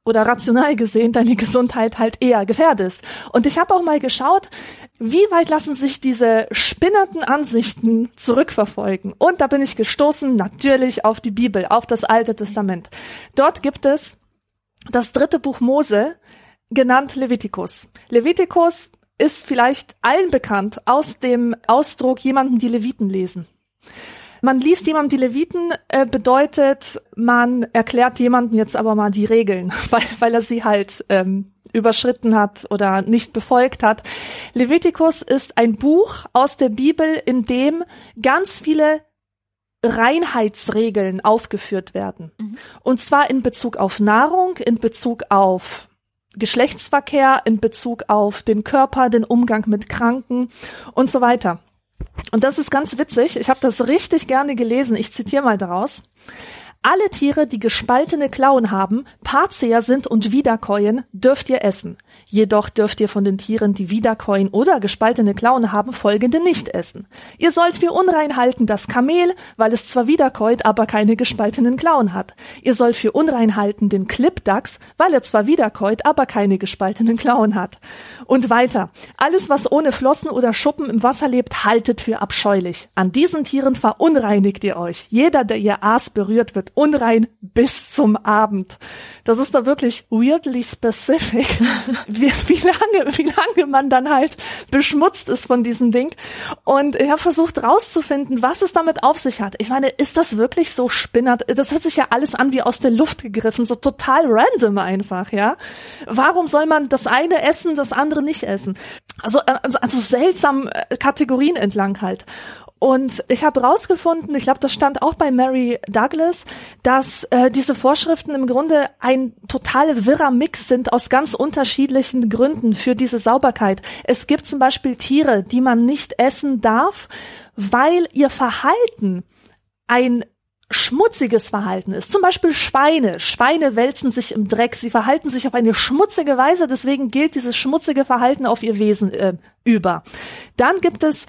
oder rational gesehen deine Gesundheit halt eher gefährdest. Und ich habe auch mal geschaut, wie weit lassen sich diese spinnerten Ansichten zurückverfolgen. Und da bin ich gestoßen natürlich auf die Bibel, auf das Alte Testament. Dort gibt es das dritte Buch Mose, genannt Levitikus. Levitikus ist vielleicht allen bekannt aus dem Ausdruck jemanden die Leviten lesen. Man liest jemandem die Leviten, äh, bedeutet, man erklärt jemandem jetzt aber mal die Regeln, weil, weil er sie halt ähm, überschritten hat oder nicht befolgt hat. Levitikus ist ein Buch aus der Bibel, in dem ganz viele Reinheitsregeln aufgeführt werden. Mhm. Und zwar in Bezug auf Nahrung, in Bezug auf Geschlechtsverkehr, in Bezug auf den Körper, den Umgang mit Kranken und so weiter. Und das ist ganz witzig. Ich habe das richtig gerne gelesen. Ich zitiere mal daraus. Alle Tiere, die gespaltene Klauen haben, Paarzeher sind und wiederkäuen, dürft ihr essen. Jedoch dürft ihr von den Tieren, die wiederkäuen oder gespaltene Klauen haben, folgende nicht essen. Ihr sollt für unrein halten das Kamel, weil es zwar wiederkäut, aber keine gespaltenen Klauen hat. Ihr sollt für unrein halten den Klippdachs, weil er zwar wiederkäut, aber keine gespaltenen Klauen hat. Und weiter. Alles, was ohne Flossen oder Schuppen im Wasser lebt, haltet für abscheulich. An diesen Tieren verunreinigt ihr euch. Jeder, der ihr Aas berührt, wird unrein bis zum Abend. Das ist da wirklich weirdly specific, wie, wie lange, wie lange man dann halt beschmutzt ist von diesem Ding. Und ich habe versucht rauszufinden, was es damit auf sich hat. Ich meine, ist das wirklich so spinnert? Das hört sich ja alles an wie aus der Luft gegriffen, so total random einfach, ja. Warum soll man das eine essen, das andere nicht essen? Also, also, also seltsam äh, Kategorien entlang halt. Und ich habe rausgefunden, ich glaube, das stand auch bei Mary Douglas, dass äh, diese Vorschriften im Grunde ein total wirrer Mix sind aus ganz unterschiedlichen Gründen für diese Sauberkeit. Es gibt zum Beispiel Tiere, die man nicht essen darf, weil ihr Verhalten ein schmutziges Verhalten ist. Zum Beispiel Schweine. Schweine wälzen sich im Dreck. Sie verhalten sich auf eine schmutzige Weise. Deswegen gilt dieses schmutzige Verhalten auf ihr Wesen äh, über. Dann gibt es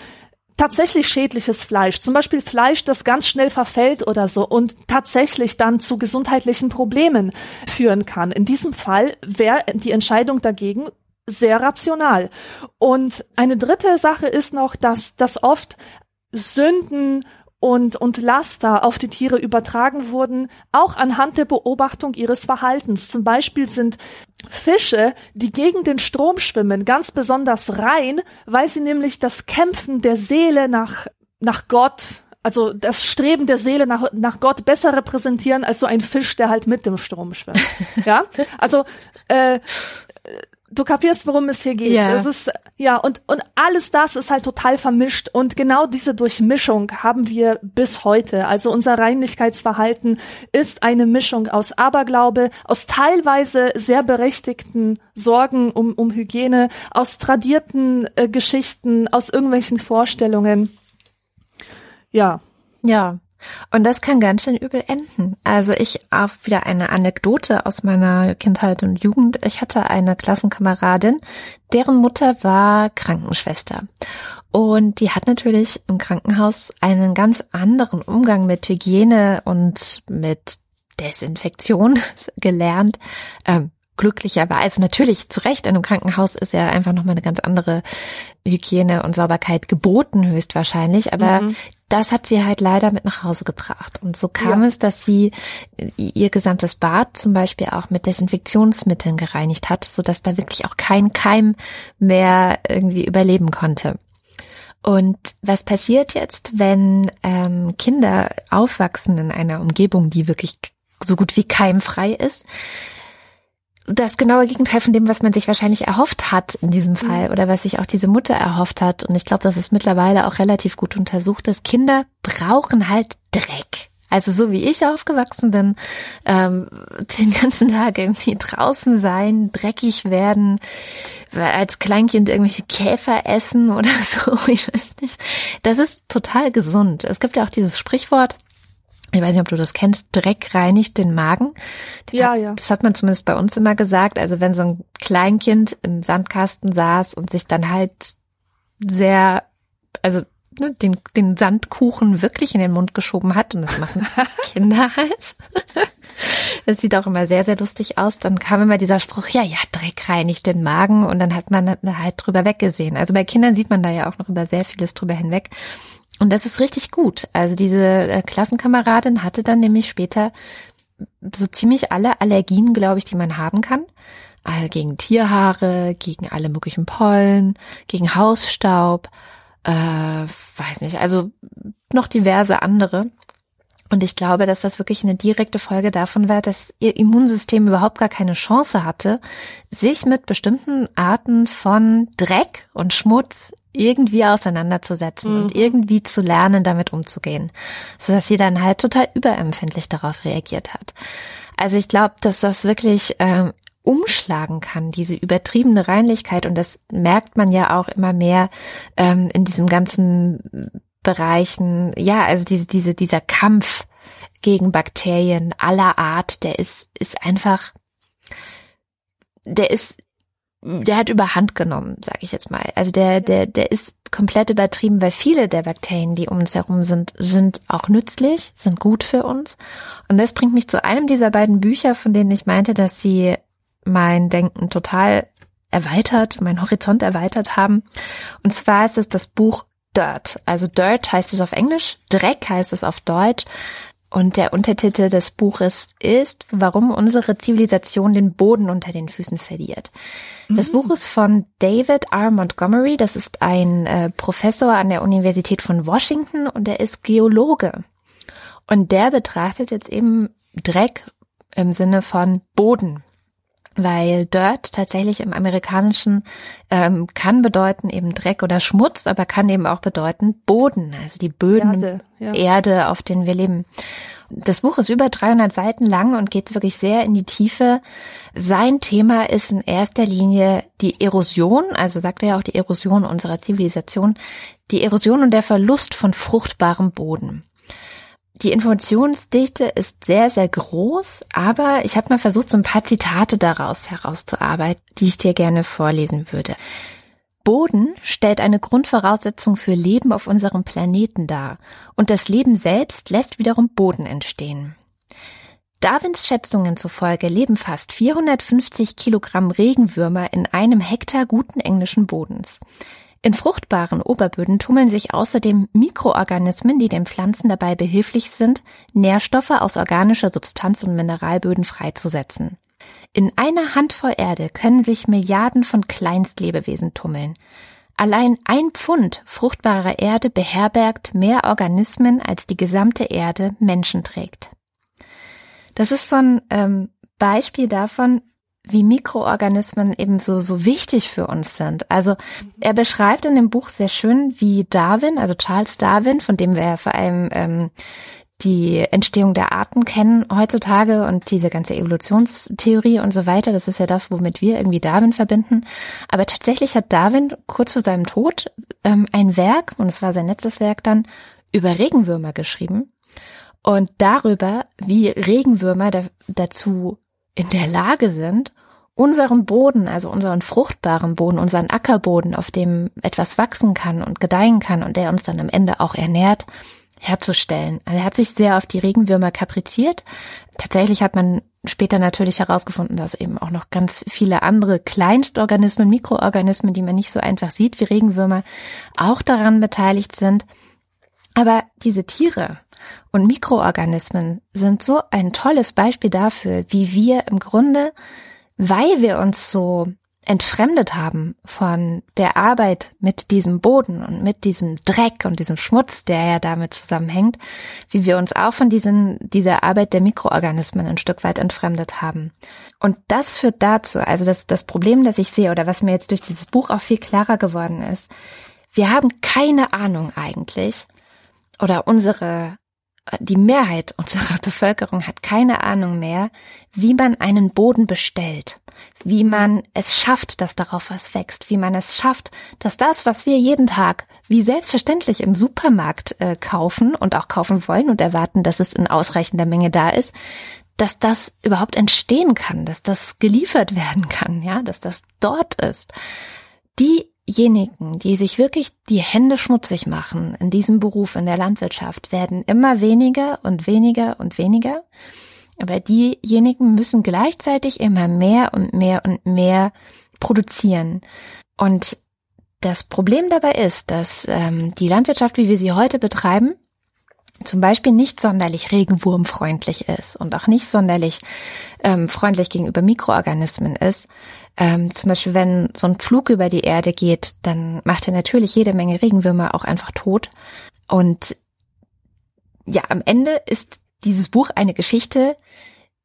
tatsächlich schädliches Fleisch, zum Beispiel Fleisch, das ganz schnell verfällt oder so und tatsächlich dann zu gesundheitlichen Problemen führen kann. In diesem Fall wäre die Entscheidung dagegen sehr rational. Und eine dritte Sache ist noch, dass das oft Sünden und, und Laster auf die Tiere übertragen wurden, auch anhand der Beobachtung ihres Verhaltens. Zum Beispiel sind Fische, die gegen den Strom schwimmen, ganz besonders rein, weil sie nämlich das Kämpfen der Seele nach, nach Gott, also das Streben der Seele nach, nach Gott besser repräsentieren als so ein Fisch, der halt mit dem Strom schwimmt. Ja, also äh, du kapierst, worum es hier geht. Ja. Es ist, ja, und, und alles das ist halt total vermischt. Und genau diese Durchmischung haben wir bis heute. Also unser Reinlichkeitsverhalten ist eine Mischung aus Aberglaube, aus teilweise sehr berechtigten Sorgen um, um Hygiene, aus tradierten äh, Geschichten, aus irgendwelchen Vorstellungen. Ja. Ja. Und das kann ganz schön übel enden. Also ich auch wieder eine Anekdote aus meiner Kindheit und Jugend. Ich hatte eine Klassenkameradin, deren Mutter war Krankenschwester. Und die hat natürlich im Krankenhaus einen ganz anderen Umgang mit Hygiene und mit Desinfektion gelernt. Ähm, glücklicherweise natürlich zu Recht in einem Krankenhaus ist ja einfach nochmal eine ganz andere Hygiene und Sauberkeit geboten höchstwahrscheinlich, aber mhm. das hat sie halt leider mit nach Hause gebracht und so kam ja. es, dass sie ihr gesamtes Bad zum Beispiel auch mit Desinfektionsmitteln gereinigt hat, so dass da wirklich auch kein Keim mehr irgendwie überleben konnte. Und was passiert jetzt, wenn ähm, Kinder aufwachsen in einer Umgebung, die wirklich so gut wie keimfrei ist? Das genaue Gegenteil von dem, was man sich wahrscheinlich erhofft hat in diesem Fall mhm. oder was sich auch diese Mutter erhofft hat. Und ich glaube, das ist mittlerweile auch relativ gut untersucht, dass Kinder brauchen halt Dreck. Also so wie ich aufgewachsen bin, ähm, den ganzen Tag irgendwie draußen sein, dreckig werden, als Kleinkind irgendwelche Käfer essen oder so, ich weiß nicht. Das ist total gesund. Es gibt ja auch dieses Sprichwort, ich weiß nicht, ob du das kennst, Dreck reinigt den Magen. ja, hat, ja. Das hat man zumindest bei uns immer gesagt. Also wenn so ein Kleinkind im Sandkasten saß und sich dann halt sehr, also ne, den, den Sandkuchen wirklich in den Mund geschoben hat, und das machen Kinder halt. Das sieht auch immer sehr, sehr lustig aus. Dann kam immer dieser Spruch, ja, ja, Dreck reinigt den Magen und dann hat man halt drüber weggesehen. Also bei Kindern sieht man da ja auch noch über sehr vieles drüber hinweg. Und das ist richtig gut. Also diese äh, Klassenkameradin hatte dann nämlich später so ziemlich alle Allergien, glaube ich, die man haben kann. Gegen Tierhaare, gegen alle möglichen Pollen, gegen Hausstaub, äh, weiß nicht, also noch diverse andere. Und ich glaube, dass das wirklich eine direkte Folge davon war, dass ihr Immunsystem überhaupt gar keine Chance hatte, sich mit bestimmten Arten von Dreck und Schmutz irgendwie auseinanderzusetzen mhm. und irgendwie zu lernen, damit umzugehen, so dass sie dann halt total überempfindlich darauf reagiert hat. Also ich glaube, dass das wirklich ähm, umschlagen kann, diese übertriebene Reinlichkeit. Und das merkt man ja auch immer mehr ähm, in diesem ganzen Bereichen, ja, also diese, diese, dieser Kampf gegen Bakterien aller Art, der ist, ist einfach, der ist, der hat überhand genommen, sage ich jetzt mal. Also der, der, der ist komplett übertrieben, weil viele der Bakterien, die um uns herum sind, sind auch nützlich, sind gut für uns. Und das bringt mich zu einem dieser beiden Bücher, von denen ich meinte, dass sie mein Denken total erweitert, mein Horizont erweitert haben. Und zwar ist es das Buch Dirt. Also Dirt heißt es auf Englisch, Dreck heißt es auf Deutsch. Und der Untertitel des Buches ist, warum unsere Zivilisation den Boden unter den Füßen verliert. Das mhm. Buch ist von David R. Montgomery. Das ist ein äh, Professor an der Universität von Washington und er ist Geologe. Und der betrachtet jetzt eben Dreck im Sinne von Boden weil Dirt tatsächlich im Amerikanischen ähm, kann bedeuten eben Dreck oder Schmutz, aber kann eben auch bedeuten Boden, also die Böden, Erde, ja. Erde, auf denen wir leben. Das Buch ist über 300 Seiten lang und geht wirklich sehr in die Tiefe. Sein Thema ist in erster Linie die Erosion, also sagt er ja auch die Erosion unserer Zivilisation, die Erosion und der Verlust von fruchtbarem Boden. Die Informationsdichte ist sehr, sehr groß, aber ich habe mal versucht, so ein paar Zitate daraus herauszuarbeiten, die ich dir gerne vorlesen würde. Boden stellt eine Grundvoraussetzung für Leben auf unserem Planeten dar, und das Leben selbst lässt wiederum Boden entstehen. Darwins Schätzungen zufolge leben fast 450 Kilogramm Regenwürmer in einem Hektar guten englischen Bodens. In fruchtbaren Oberböden tummeln sich außerdem Mikroorganismen, die den Pflanzen dabei behilflich sind, Nährstoffe aus organischer Substanz und Mineralböden freizusetzen. In einer Handvoll Erde können sich Milliarden von Kleinstlebewesen tummeln. Allein ein Pfund fruchtbarer Erde beherbergt mehr Organismen, als die gesamte Erde Menschen trägt. Das ist so ein ähm, Beispiel davon, wie Mikroorganismen eben so, so wichtig für uns sind. Also er beschreibt in dem Buch sehr schön, wie Darwin, also Charles Darwin, von dem wir ja vor allem ähm, die Entstehung der Arten kennen heutzutage und diese ganze Evolutionstheorie und so weiter. Das ist ja das, womit wir irgendwie Darwin verbinden. Aber tatsächlich hat Darwin kurz vor seinem Tod ähm, ein Werk, und es war sein letztes Werk dann, über Regenwürmer geschrieben. und darüber, wie Regenwürmer da, dazu in der Lage sind, unseren Boden, also unseren fruchtbaren Boden, unseren Ackerboden, auf dem etwas wachsen kann und gedeihen kann und der uns dann am Ende auch ernährt, herzustellen. Also er hat sich sehr auf die Regenwürmer kapriziert. Tatsächlich hat man später natürlich herausgefunden, dass eben auch noch ganz viele andere Kleinstorganismen, Mikroorganismen, die man nicht so einfach sieht wie Regenwürmer, auch daran beteiligt sind. Aber diese Tiere und Mikroorganismen sind so ein tolles Beispiel dafür, wie wir im Grunde, weil wir uns so entfremdet haben von der Arbeit mit diesem Boden und mit diesem Dreck und diesem Schmutz, der ja damit zusammenhängt, wie wir uns auch von diesen, dieser Arbeit der Mikroorganismen ein Stück weit entfremdet haben. Und das führt dazu, also das, das Problem, das ich sehe oder was mir jetzt durch dieses Buch auch viel klarer geworden ist, wir haben keine Ahnung eigentlich oder unsere die Mehrheit unserer Bevölkerung hat keine Ahnung mehr, wie man einen Boden bestellt, wie man es schafft, dass darauf was wächst, wie man es schafft, dass das, was wir jeden Tag wie selbstverständlich im Supermarkt äh, kaufen und auch kaufen wollen und erwarten, dass es in ausreichender Menge da ist, dass das überhaupt entstehen kann, dass das geliefert werden kann, ja, dass das dort ist. Die diejenigen, die sich wirklich die Hände schmutzig machen in diesem Beruf, in der Landwirtschaft, werden immer weniger und weniger und weniger. Aber diejenigen müssen gleichzeitig immer mehr und mehr und mehr produzieren. Und das Problem dabei ist, dass ähm, die Landwirtschaft, wie wir sie heute betreiben, zum Beispiel nicht sonderlich regenwurmfreundlich ist und auch nicht sonderlich ähm, freundlich gegenüber Mikroorganismen ist, ähm, zum Beispiel, wenn so ein Flug über die Erde geht, dann macht er natürlich jede Menge Regenwürmer auch einfach tot. Und ja, am Ende ist dieses Buch eine Geschichte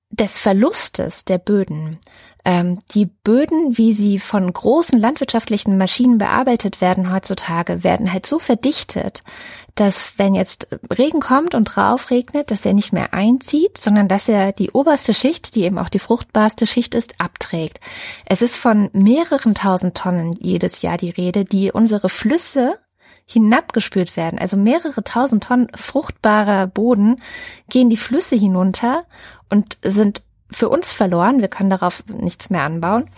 des Verlustes der Böden. Ähm, die Böden, wie sie von großen landwirtschaftlichen Maschinen bearbeitet werden heutzutage, werden halt so verdichtet, dass wenn jetzt Regen kommt und drauf regnet, dass er nicht mehr einzieht, sondern dass er die oberste Schicht, die eben auch die fruchtbarste Schicht ist, abträgt. Es ist von mehreren tausend Tonnen jedes Jahr die Rede, die unsere Flüsse hinabgespült werden. Also mehrere tausend Tonnen fruchtbarer Boden gehen die Flüsse hinunter und sind für uns verloren. Wir können darauf nichts mehr anbauen.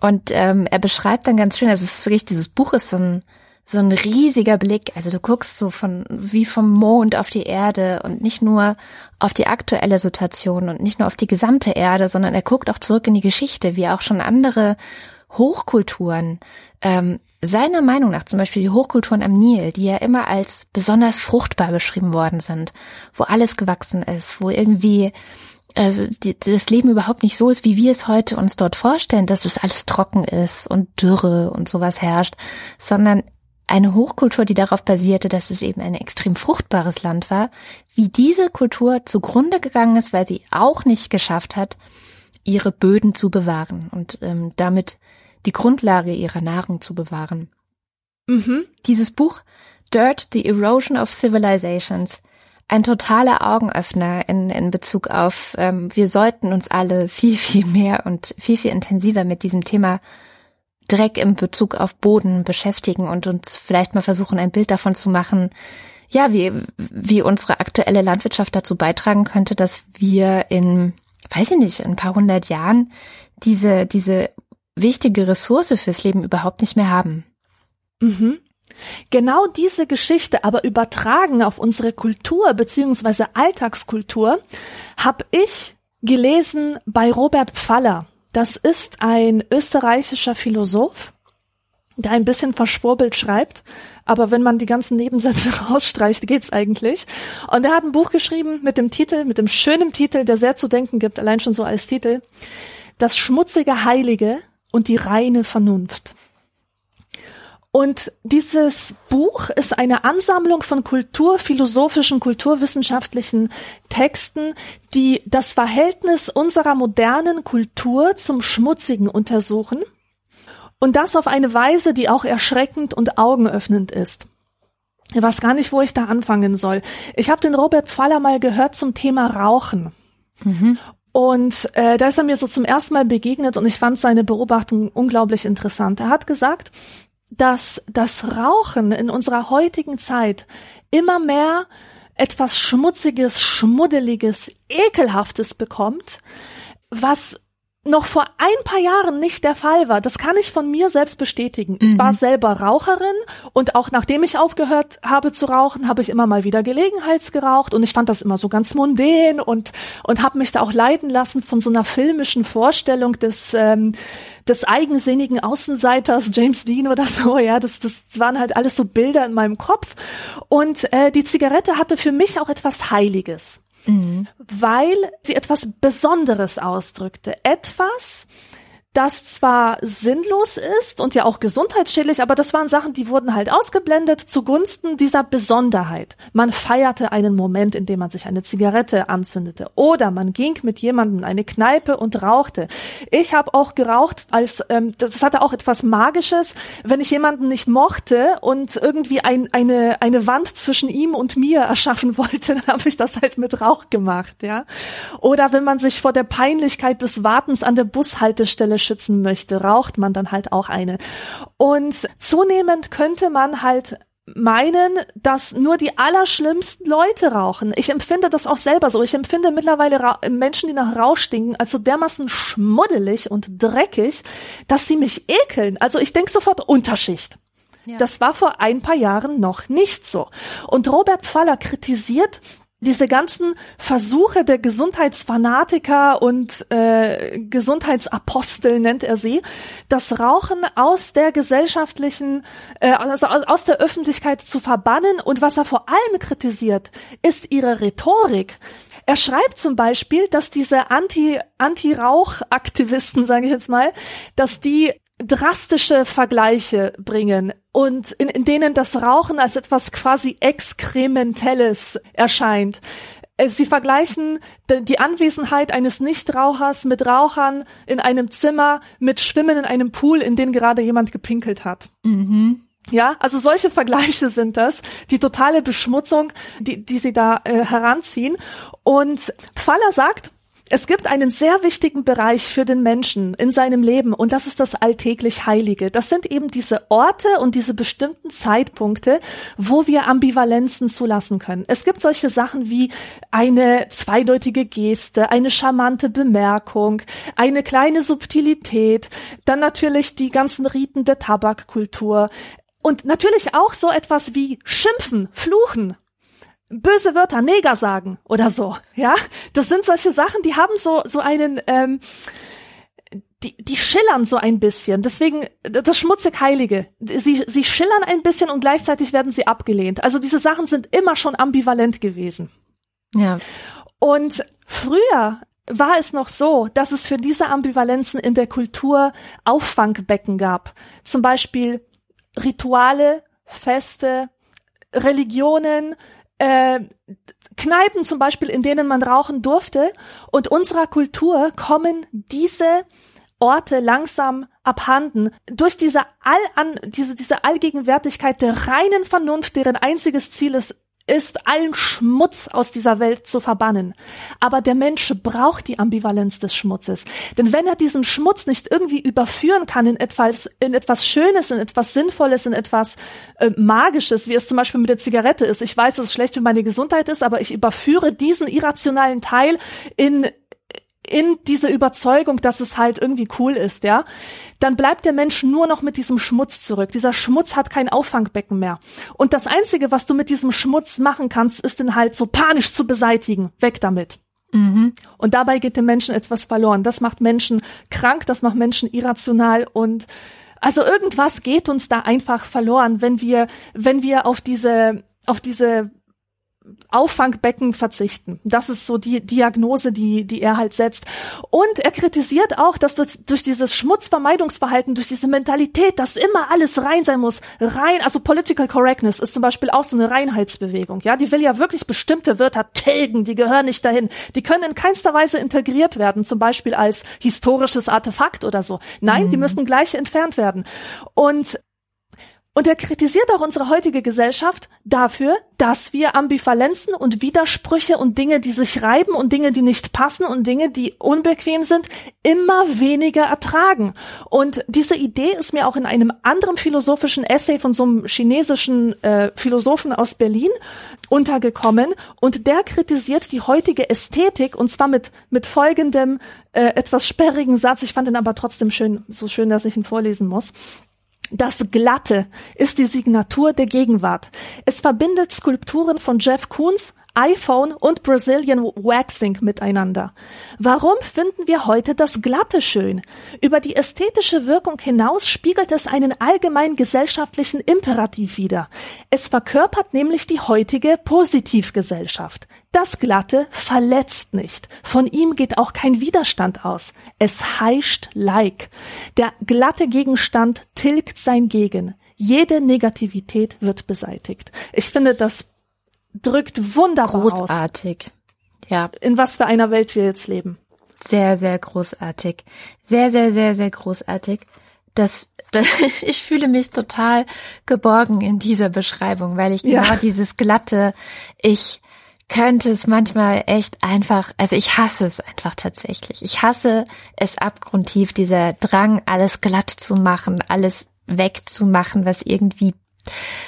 Und ähm, er beschreibt dann ganz schön, also es ist wirklich, dieses Buch ist so ein, so ein riesiger Blick. Also du guckst so von wie vom Mond auf die Erde und nicht nur auf die aktuelle Situation und nicht nur auf die gesamte Erde, sondern er guckt auch zurück in die Geschichte, wie auch schon andere Hochkulturen ähm, seiner Meinung nach, zum Beispiel die Hochkulturen am Nil, die ja immer als besonders fruchtbar beschrieben worden sind, wo alles gewachsen ist, wo irgendwie also die, das Leben überhaupt nicht so ist, wie wir es heute uns dort vorstellen, dass es alles trocken ist und Dürre und sowas herrscht, sondern eine Hochkultur, die darauf basierte, dass es eben ein extrem fruchtbares Land war, wie diese Kultur zugrunde gegangen ist, weil sie auch nicht geschafft hat, ihre Böden zu bewahren und ähm, damit die Grundlage ihrer Nahrung zu bewahren. Mhm. Dieses Buch Dirt, The Erosion of Civilizations ein totaler Augenöffner in, in Bezug auf, ähm, wir sollten uns alle viel, viel mehr und viel, viel intensiver mit diesem Thema Dreck in Bezug auf Boden beschäftigen und uns vielleicht mal versuchen, ein Bild davon zu machen, ja, wie, wie unsere aktuelle Landwirtschaft dazu beitragen könnte, dass wir in, weiß ich nicht, ein paar hundert Jahren diese, diese wichtige Ressource fürs Leben überhaupt nicht mehr haben. Mhm. Genau diese Geschichte aber übertragen auf unsere Kultur beziehungsweise Alltagskultur habe ich gelesen bei Robert Pfaller. Das ist ein österreichischer Philosoph, der ein bisschen verschwurbelt schreibt, aber wenn man die ganzen Nebensätze rausstreicht, geht's eigentlich. Und er hat ein Buch geschrieben mit dem Titel, mit dem schönen Titel, der sehr zu denken gibt, allein schon so als Titel, Das schmutzige Heilige und die reine Vernunft. Und dieses Buch ist eine Ansammlung von kulturphilosophischen, kulturwissenschaftlichen Texten, die das Verhältnis unserer modernen Kultur zum Schmutzigen untersuchen. Und das auf eine Weise, die auch erschreckend und augenöffnend ist. Ich weiß gar nicht, wo ich da anfangen soll. Ich habe den Robert Faller mal gehört zum Thema Rauchen. Mhm. Und äh, da ist er mir so zum ersten Mal begegnet und ich fand seine Beobachtung unglaublich interessant. Er hat gesagt, dass das Rauchen in unserer heutigen Zeit immer mehr etwas Schmutziges, Schmuddeliges, Ekelhaftes bekommt, was noch vor ein paar Jahren nicht der Fall war. Das kann ich von mir selbst bestätigen. Mhm. Ich war selber Raucherin und auch nachdem ich aufgehört habe zu rauchen, habe ich immer mal wieder Gelegenheitsgeraucht und ich fand das immer so ganz mundän und und habe mich da auch leiten lassen von so einer filmischen Vorstellung des ähm, des eigensinnigen Außenseiters James Dean oder so. Ja, das das waren halt alles so Bilder in meinem Kopf und äh, die Zigarette hatte für mich auch etwas Heiliges mhm. weil sie etwas Besonderes ausdrückte. Etwas, das zwar sinnlos ist und ja auch gesundheitsschädlich, aber das waren Sachen, die wurden halt ausgeblendet zugunsten dieser Besonderheit. Man feierte einen Moment, in dem man sich eine Zigarette anzündete oder man ging mit jemandem in eine Kneipe und rauchte. Ich habe auch geraucht, als ähm, das hatte auch etwas Magisches, wenn ich jemanden nicht mochte und irgendwie ein, eine eine Wand zwischen ihm und mir erschaffen wollte, dann habe ich das halt mit Rauch gemacht, ja. Oder wenn man sich vor der Peinlichkeit des Wartens an der Bushaltestelle schützen möchte, raucht man dann halt auch eine. Und zunehmend könnte man halt meinen, dass nur die allerschlimmsten Leute rauchen. Ich empfinde das auch selber so. Ich empfinde mittlerweile Ra Menschen, die nach Rauch stinken, als so dermaßen schmuddelig und dreckig, dass sie mich ekeln. Also ich denke sofort Unterschicht. Ja. Das war vor ein paar Jahren noch nicht so. Und Robert Faller kritisiert diese ganzen Versuche der Gesundheitsfanatiker und äh, Gesundheitsapostel nennt er sie, das Rauchen aus der gesellschaftlichen, äh, also aus der Öffentlichkeit zu verbannen. Und was er vor allem kritisiert, ist ihre Rhetorik. Er schreibt zum Beispiel, dass diese Anti, Anti-Rauch-Aktivisten, sage ich jetzt mal, dass die drastische Vergleiche bringen und in, in denen das Rauchen als etwas quasi Exkrementelles erscheint. Äh, sie vergleichen die Anwesenheit eines Nichtrauchers mit Rauchern in einem Zimmer mit Schwimmen in einem Pool, in den gerade jemand gepinkelt hat. Mhm. Ja, also solche Vergleiche sind das, die totale Beschmutzung, die, die sie da äh, heranziehen. Und Pfaller sagt, es gibt einen sehr wichtigen Bereich für den Menschen in seinem Leben und das ist das alltäglich Heilige. Das sind eben diese Orte und diese bestimmten Zeitpunkte, wo wir Ambivalenzen zulassen können. Es gibt solche Sachen wie eine zweideutige Geste, eine charmante Bemerkung, eine kleine Subtilität, dann natürlich die ganzen Riten der Tabakkultur und natürlich auch so etwas wie Schimpfen, Fluchen, böse Wörter, Neger sagen oder so, ja. Das sind solche Sachen, die haben so so einen, ähm, die, die schillern so ein bisschen. Deswegen das schmutzig Heilige. Sie sie schillern ein bisschen und gleichzeitig werden sie abgelehnt. Also diese Sachen sind immer schon ambivalent gewesen. Ja. Und früher war es noch so, dass es für diese Ambivalenzen in der Kultur Auffangbecken gab. Zum Beispiel Rituale, Feste, Religionen, äh, Kneipen zum Beispiel, in denen man rauchen durfte. Und unserer Kultur kommen diese Orte langsam abhanden durch diese all an, diese, diese Allgegenwärtigkeit der reinen Vernunft, deren einziges Ziel es ist, allen Schmutz aus dieser Welt zu verbannen. Aber der Mensch braucht die Ambivalenz des Schmutzes. Denn wenn er diesen Schmutz nicht irgendwie überführen kann in etwas, in etwas Schönes, in etwas Sinnvolles, in etwas äh, Magisches, wie es zum Beispiel mit der Zigarette ist. Ich weiß, dass es schlecht für meine Gesundheit ist, aber ich überführe diesen irrationalen Teil in in diese Überzeugung, dass es halt irgendwie cool ist, ja, dann bleibt der Mensch nur noch mit diesem Schmutz zurück. Dieser Schmutz hat kein Auffangbecken mehr. Und das Einzige, was du mit diesem Schmutz machen kannst, ist den halt so panisch zu beseitigen. Weg damit. Mhm. Und dabei geht dem Menschen etwas verloren. Das macht Menschen krank, das macht Menschen irrational und also irgendwas geht uns da einfach verloren, wenn wir, wenn wir auf diese, auf diese Auffangbecken verzichten. Das ist so die Diagnose, die, die er halt setzt. Und er kritisiert auch, dass durch, durch dieses Schmutzvermeidungsverhalten, durch diese Mentalität, dass immer alles rein sein muss, rein, also Political Correctness ist zum Beispiel auch so eine Reinheitsbewegung. Ja, die will ja wirklich bestimmte Wörter tilgen, die gehören nicht dahin. Die können in keinster Weise integriert werden, zum Beispiel als historisches Artefakt oder so. Nein, mhm. die müssen gleich entfernt werden. Und Und er kritisiert auch unsere heutige Gesellschaft dafür, dass wir Ambivalenzen und Widersprüche und Dinge, die sich reiben und Dinge, die nicht passen und Dinge, die unbequem sind, immer weniger ertragen. Und diese Idee ist mir auch in einem anderen philosophischen Essay von so einem chinesischen äh, Philosophen aus Berlin untergekommen. Und der kritisiert die heutige Ästhetik und zwar mit, mit folgendem äh, etwas sperrigen Satz. Ich fand ihn aber trotzdem schön, so schön, dass ich ihn vorlesen muss. Das Glatte ist die Signatur der Gegenwart. Es verbindet Skulpturen von Jeff Koons, iPhone und Brazilian Waxing miteinander. Warum finden wir heute das Glatte schön? Über die ästhetische Wirkung hinaus spiegelt es einen allgemein gesellschaftlichen Imperativ wider. Es verkörpert nämlich die heutige Positivgesellschaft. Das Glatte verletzt nicht. Von ihm geht auch kein Widerstand aus. Es heischt like. Der glatte Gegenstand tilgt sein Gegen. Jede Negativität wird beseitigt. Ich finde, das drückt wunderbar großartig. aus. Ja. In was für einer Welt wir jetzt leben. Sehr, sehr großartig. Sehr, sehr, sehr, sehr großartig. Das, das ich fühle mich total geborgen in dieser Beschreibung, weil ich genau ja. dieses glatte, ich könnte es manchmal echt einfach, also ich hasse es einfach tatsächlich. Ich hasse es abgrundtief, dieser Drang, alles glatt zu machen, alles wegzumachen, was irgendwie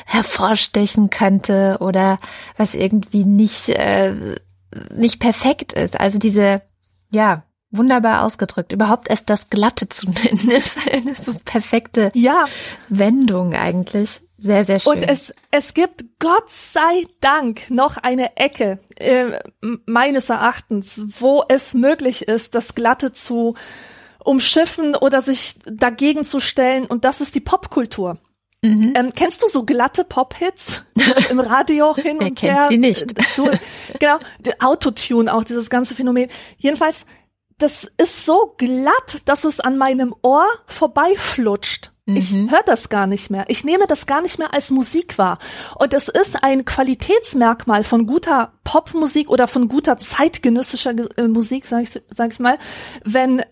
hervorstechen könnte oder was irgendwie nicht, äh, nicht perfekt ist. Also diese, ja, wunderbar ausgedrückt. Überhaupt erst das Glatte zu nennen, ist eine so perfekte ja. Wendung eigentlich. Sehr, sehr schön. Und es, es gibt Gott sei Dank noch eine Ecke, äh, meines Erachtens, wo es möglich ist, das Glatte zu umschiffen oder sich dagegen zu stellen. Und das ist die Popkultur. Mhm. Ähm, kennst du so glatte Pop-Hits im Radio hin Wer und kennt her? sie nicht. Du, genau, Autotune auch, dieses ganze Phänomen. Jedenfalls, das ist so glatt, dass es an meinem Ohr vorbeiflutscht. Mhm. Ich höre das gar nicht mehr. Ich nehme das gar nicht mehr als Musik wahr. Und es ist ein Qualitätsmerkmal von guter Popmusik oder von guter zeitgenössischer äh, Musik, sag ich, sag ich mal, wenn,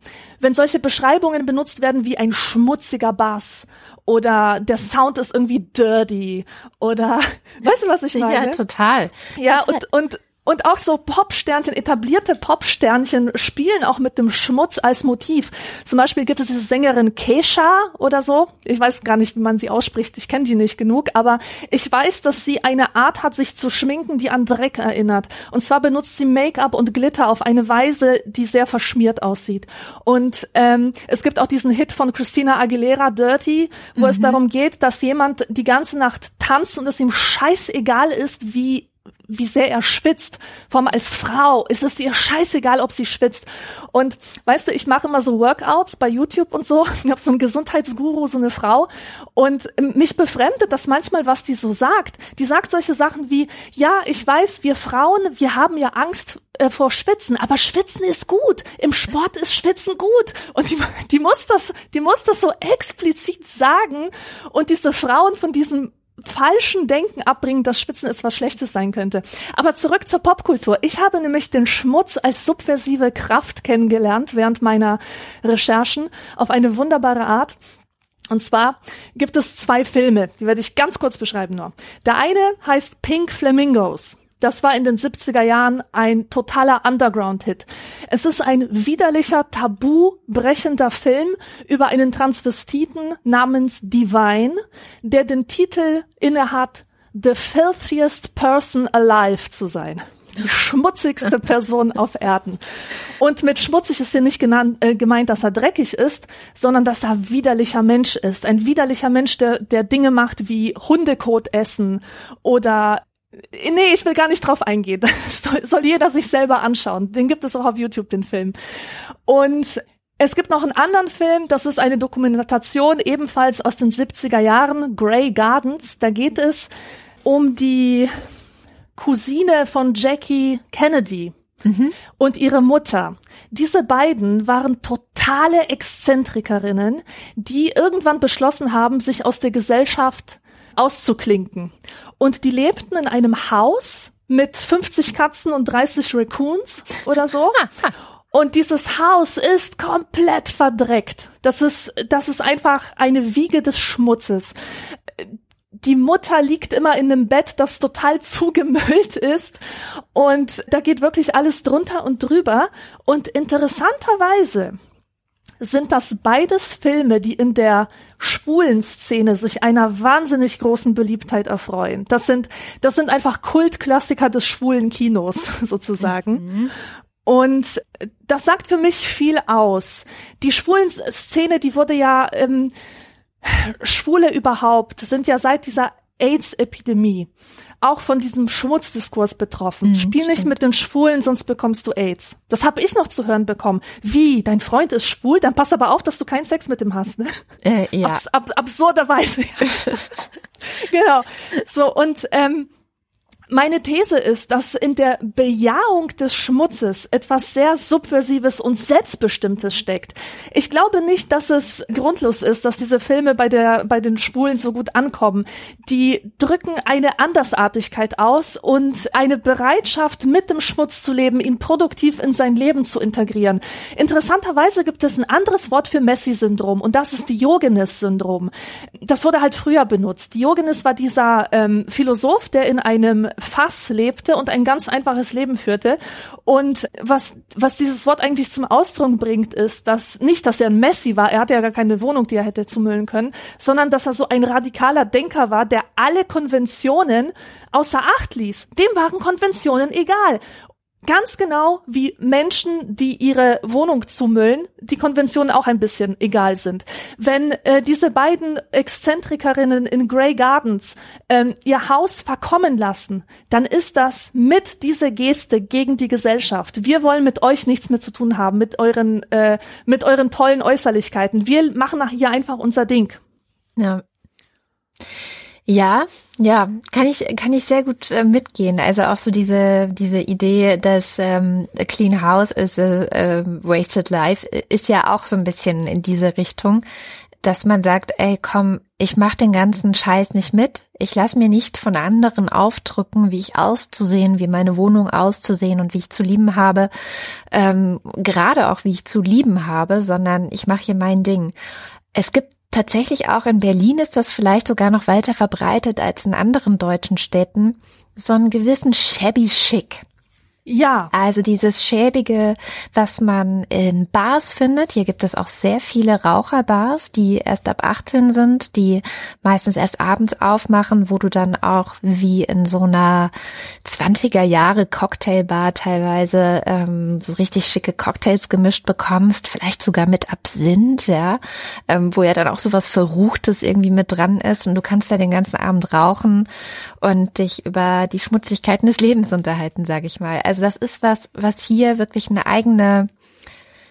wenn solche Beschreibungen benutzt werden wie ein schmutziger Bass oder der Sound ist irgendwie dirty oder weißt du, was ich meine? Ja, total. Ja, total. und, und und auch so Popsternchen, etablierte Popsternchen spielen auch mit dem Schmutz als Motiv. Zum Beispiel gibt es diese Sängerin Kesha oder so. Ich weiß gar nicht, wie man sie ausspricht. Ich kenne die nicht genug, aber ich weiß, dass sie eine Art hat, sich zu schminken, die an Dreck erinnert. Und zwar benutzt sie Make-up und Glitter auf eine Weise, die sehr verschmiert aussieht. Und ähm, es gibt auch diesen Hit von Christina Aguilera, Dirty, wo mhm. es darum geht, dass jemand die ganze Nacht tanzt und es ihm scheißegal ist, wie wie sehr er schwitzt. Vor allem als Frau ist es ihr scheißegal, ob sie schwitzt. Und weißt du, ich mache immer so Workouts bei YouTube und so. Ich habe so einen Gesundheitsguru, so eine Frau. Und mich befremdet das manchmal, was die so sagt. Die sagt solche Sachen wie, ja, ich weiß, wir Frauen, wir haben ja Angst äh, vor Schwitzen, aber Schwitzen ist gut. Im Sport ist Schwitzen gut. Und die, die muss das, die muss das so explizit sagen. Und diese Frauen von diesem falschen Denken abbringen, dass Spitzen etwas Schlechtes sein könnte. Aber zurück zur Popkultur. Ich habe nämlich den Schmutz als subversive Kraft kennengelernt während meiner Recherchen auf eine wunderbare Art. Und zwar gibt es zwei Filme, die werde ich ganz kurz beschreiben nur. Der eine heißt Pink Flamingos. Das war in den 70er Jahren ein totaler Underground-Hit. Es ist ein widerlicher, tabubrechender Film über einen Transvestiten namens Divine, der den Titel innehat, The Filthiest Person Alive zu sein die schmutzigste Person auf Erden. Und mit schmutzig ist hier nicht genannt, äh, gemeint, dass er dreckig ist, sondern dass er widerlicher Mensch ist. Ein widerlicher Mensch, der, der Dinge macht wie Hundekot essen oder Nee, ich will gar nicht drauf eingehen. Das soll, soll jeder sich selber anschauen. Den gibt es auch auf YouTube, den Film. Und es gibt noch einen anderen Film, das ist eine Dokumentation ebenfalls aus den 70er Jahren, Grey Gardens. Da geht es um die Cousine von Jackie Kennedy mhm. und ihre Mutter. Diese beiden waren totale Exzentrikerinnen, die irgendwann beschlossen haben, sich aus der Gesellschaft auszuklinken. Und die lebten in einem Haus mit 50 Katzen und 30 Raccoons oder so. Und dieses Haus ist komplett verdreckt. Das ist, das ist einfach eine Wiege des Schmutzes. die Mutter liegt immer in einem Bett, das total zugemüllt ist und da geht wirklich alles drunter und drüber und interessanterweise sind das beides Filme, die in der schwulen Szene sich einer wahnsinnig großen Beliebtheit erfreuen. Das sind, das sind einfach Kultklassiker des schwulen Kinos sozusagen. Mhm. Und das sagt für mich viel aus. Die schwulen Szene, die wurde ja, ähm, Schwule überhaupt sind ja seit dieser AIDS-Epidemie auch von diesem Schmutzdiskurs betroffen. Mhm, Spiel nicht stimmt. mit den Schwulen, sonst bekommst du AIDS. Das habe ich noch zu hören bekommen. Wie? Dein Freund ist schwul? Dann pass aber auf, dass du keinen Sex mit ihm hast. Ne? Äh, ja. Abs ab absurderweise. genau. So und ähm, meine These ist, dass in der Bejahung des Schmutzes etwas sehr Subversives und Selbstbestimmtes steckt. Ich glaube nicht, dass es grundlos ist, dass diese Filme bei der, bei den Schwulen so gut ankommen. Die drücken eine Andersartigkeit aus und eine Bereitschaft, mit dem Schmutz zu leben, ihn produktiv in sein Leben zu integrieren. Interessanterweise gibt es ein anderes Wort für Messi-Syndrom und das ist Diogenes-Syndrom. Das wurde halt früher benutzt. Diogenes war dieser ähm, Philosoph, der in einem Fass lebte und ein ganz einfaches Leben führte. Und was, was dieses Wort eigentlich zum Ausdruck bringt, ist, dass nicht, dass er ein Messi war, er hatte ja gar keine Wohnung, die er hätte zumüllen können, sondern dass er so ein radikaler Denker war, der alle Konventionen außer Acht ließ. Dem waren Konventionen egal. Ganz genau wie Menschen, die ihre Wohnung zumüllen, die Konventionen auch ein bisschen egal sind. Wenn äh, diese beiden Exzentrikerinnen in Grey Gardens ähm, ihr Haus verkommen lassen, dann ist das mit dieser Geste gegen die Gesellschaft. Wir wollen mit euch nichts mehr zu tun haben, mit euren, äh, mit euren tollen Äußerlichkeiten. Wir machen hier einfach unser Ding. Ja. Ja, ja, kann ich kann ich sehr gut äh, mitgehen. Also auch so diese diese Idee, dass ähm, Clean House is a, a wasted life ist ja auch so ein bisschen in diese Richtung, dass man sagt, ey, komm, ich mach den ganzen Scheiß nicht mit. Ich lass mir nicht von anderen aufdrücken, wie ich auszusehen, wie meine Wohnung auszusehen und wie ich zu lieben habe, ähm, gerade auch wie ich zu lieben habe, sondern ich mache hier mein Ding. Es gibt tatsächlich auch in Berlin ist das vielleicht sogar noch weiter verbreitet als in anderen deutschen Städten, so einen gewissen shabby Chic. Ja. Also dieses schäbige, was man in Bars findet. Hier gibt es auch sehr viele Raucherbars, die erst ab 18 sind, die meistens erst abends aufmachen, wo du dann auch wie in so einer 20er Jahre Cocktailbar teilweise ähm, so richtig schicke Cocktails gemischt bekommst, vielleicht sogar mit Absinth, ja, ähm, wo ja dann auch so was Verruchtes irgendwie mit dran ist und du kannst da den ganzen Abend rauchen und dich über die Schmutzigkeiten des Lebens unterhalten, sage ich mal. Also das ist was, was hier wirklich eine eigene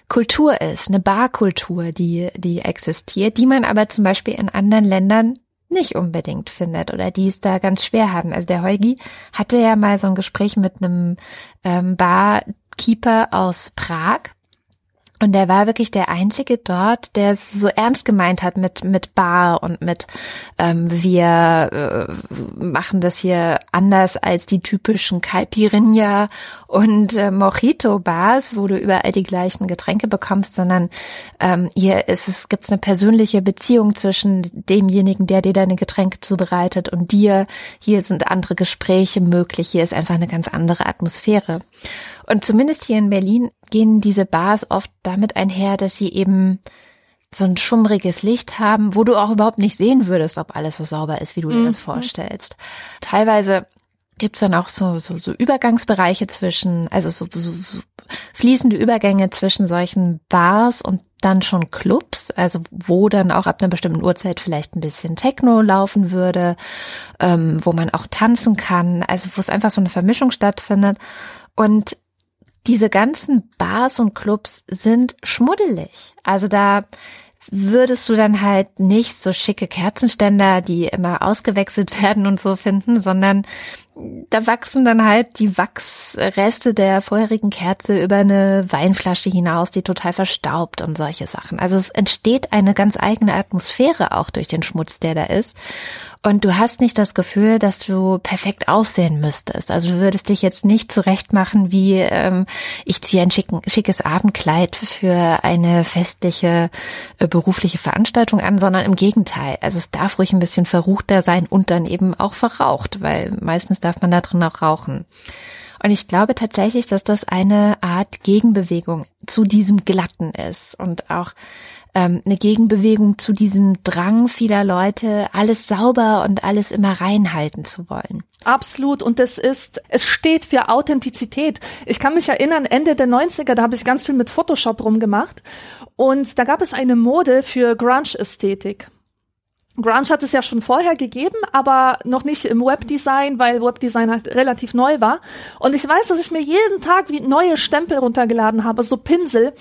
Kultur ist, eine Barkultur, die, die existiert, die man aber zum Beispiel in anderen Ländern nicht unbedingt findet oder die es da ganz schwer haben. Also der Heugi hatte ja mal so ein Gespräch mit einem ähm, Barkeeper aus Prag und der war wirklich der Einzige dort, der es so ernst gemeint hat mit, mit Bar und mit, ähm, wir äh, machen das hier anders als die typischen Caipirinha und äh, Mojito-Bars, wo du überall die gleichen Getränke bekommst, sondern ähm, hier ist es, gibt's eine persönliche Beziehung zwischen demjenigen, der dir deine Getränke zubereitet und dir. Hier sind andere Gespräche möglich, hier ist einfach eine ganz andere Atmosphäre. Und zumindest hier in Berlin gehen diese Bars oft damit einher, dass sie eben so ein schummriges Licht haben, wo du auch überhaupt nicht sehen würdest, ob alles so sauber ist, wie du dir das mhm. vorstellst. Teilweise gibt's dann auch so, so, so Übergangsbereiche zwischen, also so, so, so fließende Übergänge zwischen solchen Bars und dann schon Clubs, also wo dann auch ab einer bestimmten Uhrzeit vielleicht ein bisschen Techno laufen würde, ähm, wo man auch tanzen kann, also wo es einfach so eine Vermischung stattfindet. Und diese ganzen Bars und Clubs sind schmuddelig. Also da würdest du dann halt nicht so schicke Kerzenständer, die immer ausgewechselt werden und so finden, sondern da wachsen dann halt die Wachsreste der vorherigen Kerze über eine Weinflasche hinaus, die total verstaubt und solche Sachen. Also es entsteht eine ganz eigene Atmosphäre auch durch den Schmutz, der da ist. Und du hast nicht das Gefühl, dass du perfekt aussehen müsstest. Also du würdest dich jetzt nicht zurechtmachen, wie ähm, ich ziehe ein schicken, schickes Abendkleid für eine festliche äh, berufliche Veranstaltung an, sondern im Gegenteil. Also es darf ruhig ein bisschen verruchter sein und dann eben auch verraucht, weil meistens darf man da drin auch rauchen. Und ich glaube tatsächlich, dass das eine Art Gegenbewegung zu diesem Glatten ist und auch ähm, eine Gegenbewegung zu diesem Drang vieler Leute, alles sauber und alles immer reinhalten zu wollen. Absolut. Und es ist, es steht für Authentizität. Ich kann mich erinnern, Ende der 90er, da habe ich ganz viel mit Photoshop rumgemacht. Und da gab es eine Mode für Grunge-Ästhetik. Grunge hat es ja schon vorher gegeben, aber noch nicht im Webdesign, weil Webdesign halt relativ neu war. Und ich weiß, dass ich mir jeden Tag wie neue Stempel runtergeladen habe, so Pinsel,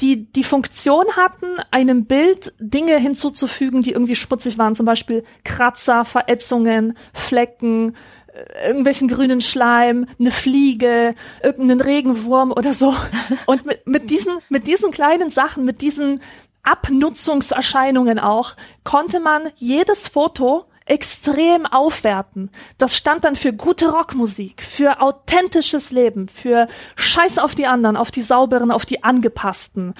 die die Funktion hatten, einem Bild Dinge hinzuzufügen, die irgendwie schmutzig waren, zum Beispiel Kratzer, Verätzungen, Flecken, äh, irgendwelchen grünen Schleim, eine Fliege, irgendeinen Regenwurm oder so. Und mit, mit diesen, mit diesen kleinen Sachen, mit diesen Abnutzungserscheinungen auch, konnte man jedes Foto extrem aufwerten. Das stand dann für gute Rockmusik, für authentisches Leben, für Scheiß auf die anderen, auf die sauberen, auf die angepassten.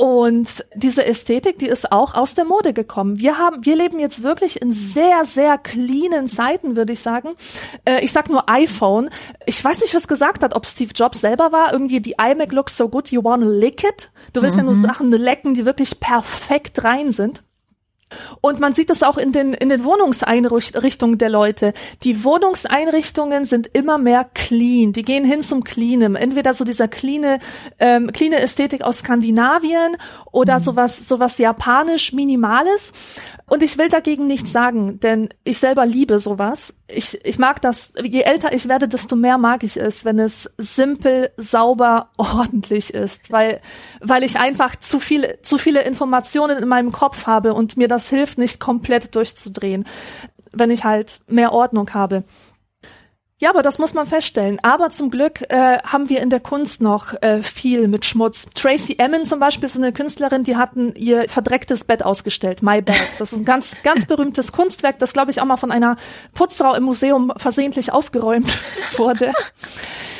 Und diese Ästhetik, die ist auch aus der Mode gekommen. Wir haben, wir leben jetzt wirklich in sehr, sehr cleanen Zeiten, würde ich sagen. Äh, ich sag nur iPhone. Ich weiß nicht, was gesagt hat, ob Steve Jobs selber war. Irgendwie die iMac looks so good, you wanna lick it. Du willst mhm. ja nur mhm. Sachen lecken, die wirklich perfekt rein sind. Und man sieht das auch in den, in den Wohnungseinrichtungen der Leute. Die Wohnungseinrichtungen sind immer mehr clean. Die gehen hin zum Cleanem. Entweder so dieser cleane, ähm, cleane Ästhetik aus Skandinavien oder mhm. sowas, sowas japanisch Minimales. Und ich will dagegen nichts sagen, denn ich selber liebe sowas. Ich, ich mag das, je älter ich werde, desto mehr mag ich es, wenn es simpel, sauber, ordentlich ist, weil, weil ich einfach zu viele, zu viele Informationen in meinem Kopf habe und mir das hilft, nicht komplett durchzudrehen, wenn ich halt mehr Ordnung habe. Ja, aber das muss man feststellen. Aber zum Glück äh, haben wir in der Kunst noch äh, viel mit Schmutz. Tracy Emin zum Beispiel, so eine Künstlerin, die hatten ihr verdrecktes Bett ausgestellt, My Bed. Das ist ein ganz, ganz berühmtes Kunstwerk, das glaube ich auch mal von einer Putzfrau im Museum versehentlich aufgeräumt wurde.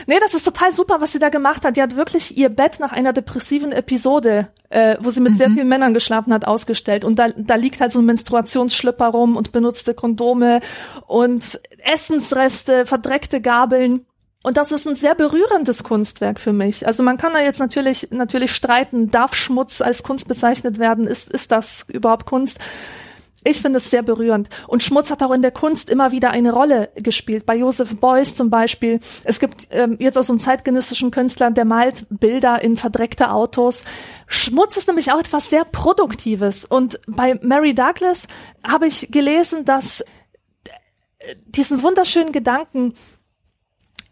Nee, das ist total super, was sie da gemacht hat. Die hat wirklich ihr Bett nach einer depressiven Episode, äh, wo sie mit mhm. sehr vielen Männern geschlafen hat, ausgestellt. Und da, da liegt halt so ein Menstruationsschlipper rum und benutzte Kondome und Essensreste, verdreckte Gabeln. Und das ist ein sehr berührendes Kunstwerk für mich. Also man kann da jetzt natürlich, natürlich streiten, darf Schmutz als Kunst bezeichnet werden? Ist, ist das überhaupt Kunst? Ich finde es sehr berührend. Und Schmutz hat auch in der Kunst immer wieder eine Rolle gespielt. Bei Joseph Beuys zum Beispiel. Es gibt ähm, jetzt auch so einen zeitgenössischen Künstler, der malt Bilder in verdreckte Autos. Schmutz ist nämlich auch etwas sehr Produktives. Und bei Mary Douglas habe ich gelesen, dass diesen wunderschönen Gedanken,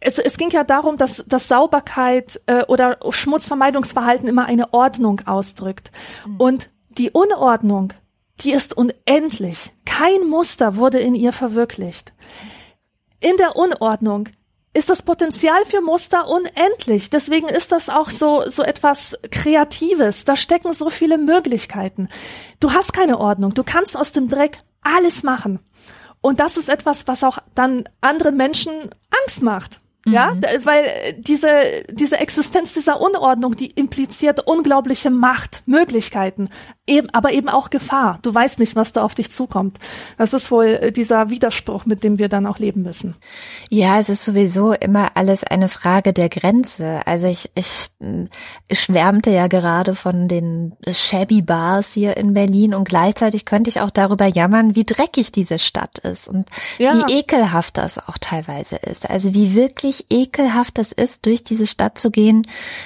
es, es ging ja darum, dass, dass Sauberkeit äh, oder Schmutzvermeidungsverhalten immer eine Ordnung ausdrückt. Mhm. Und die Unordnung die ist unendlich. Kein Muster wurde in ihr verwirklicht. In der Unordnung ist das Potenzial für Muster unendlich. Deswegen ist das auch so, so etwas Kreatives. Da stecken so viele Möglichkeiten. Du hast keine Ordnung. Du kannst aus dem Dreck alles machen. Und das ist etwas, was auch dann anderen Menschen Angst macht. Ja, mhm. weil äh, diese, diese Existenz dieser Unordnung, die impliziert unglaubliche Macht, Möglichkeiten, eben, aber eben auch Gefahr. Du weißt nicht, was da auf dich zukommt. Das ist wohl äh, dieser Widerspruch, mit dem wir dann auch leben müssen. Ja, es ist sowieso immer alles eine Frage der Grenze. Also ich, ich, ich schwärmte ja gerade von den Shabby Bars hier in Berlin und gleichzeitig könnte ich auch darüber jammern, wie dreckig diese Stadt ist und ja. wie ekelhaft das auch teilweise ist. Also wie wirklich wirklich ekelhaft das ist, durch diese Stadt zu gehen,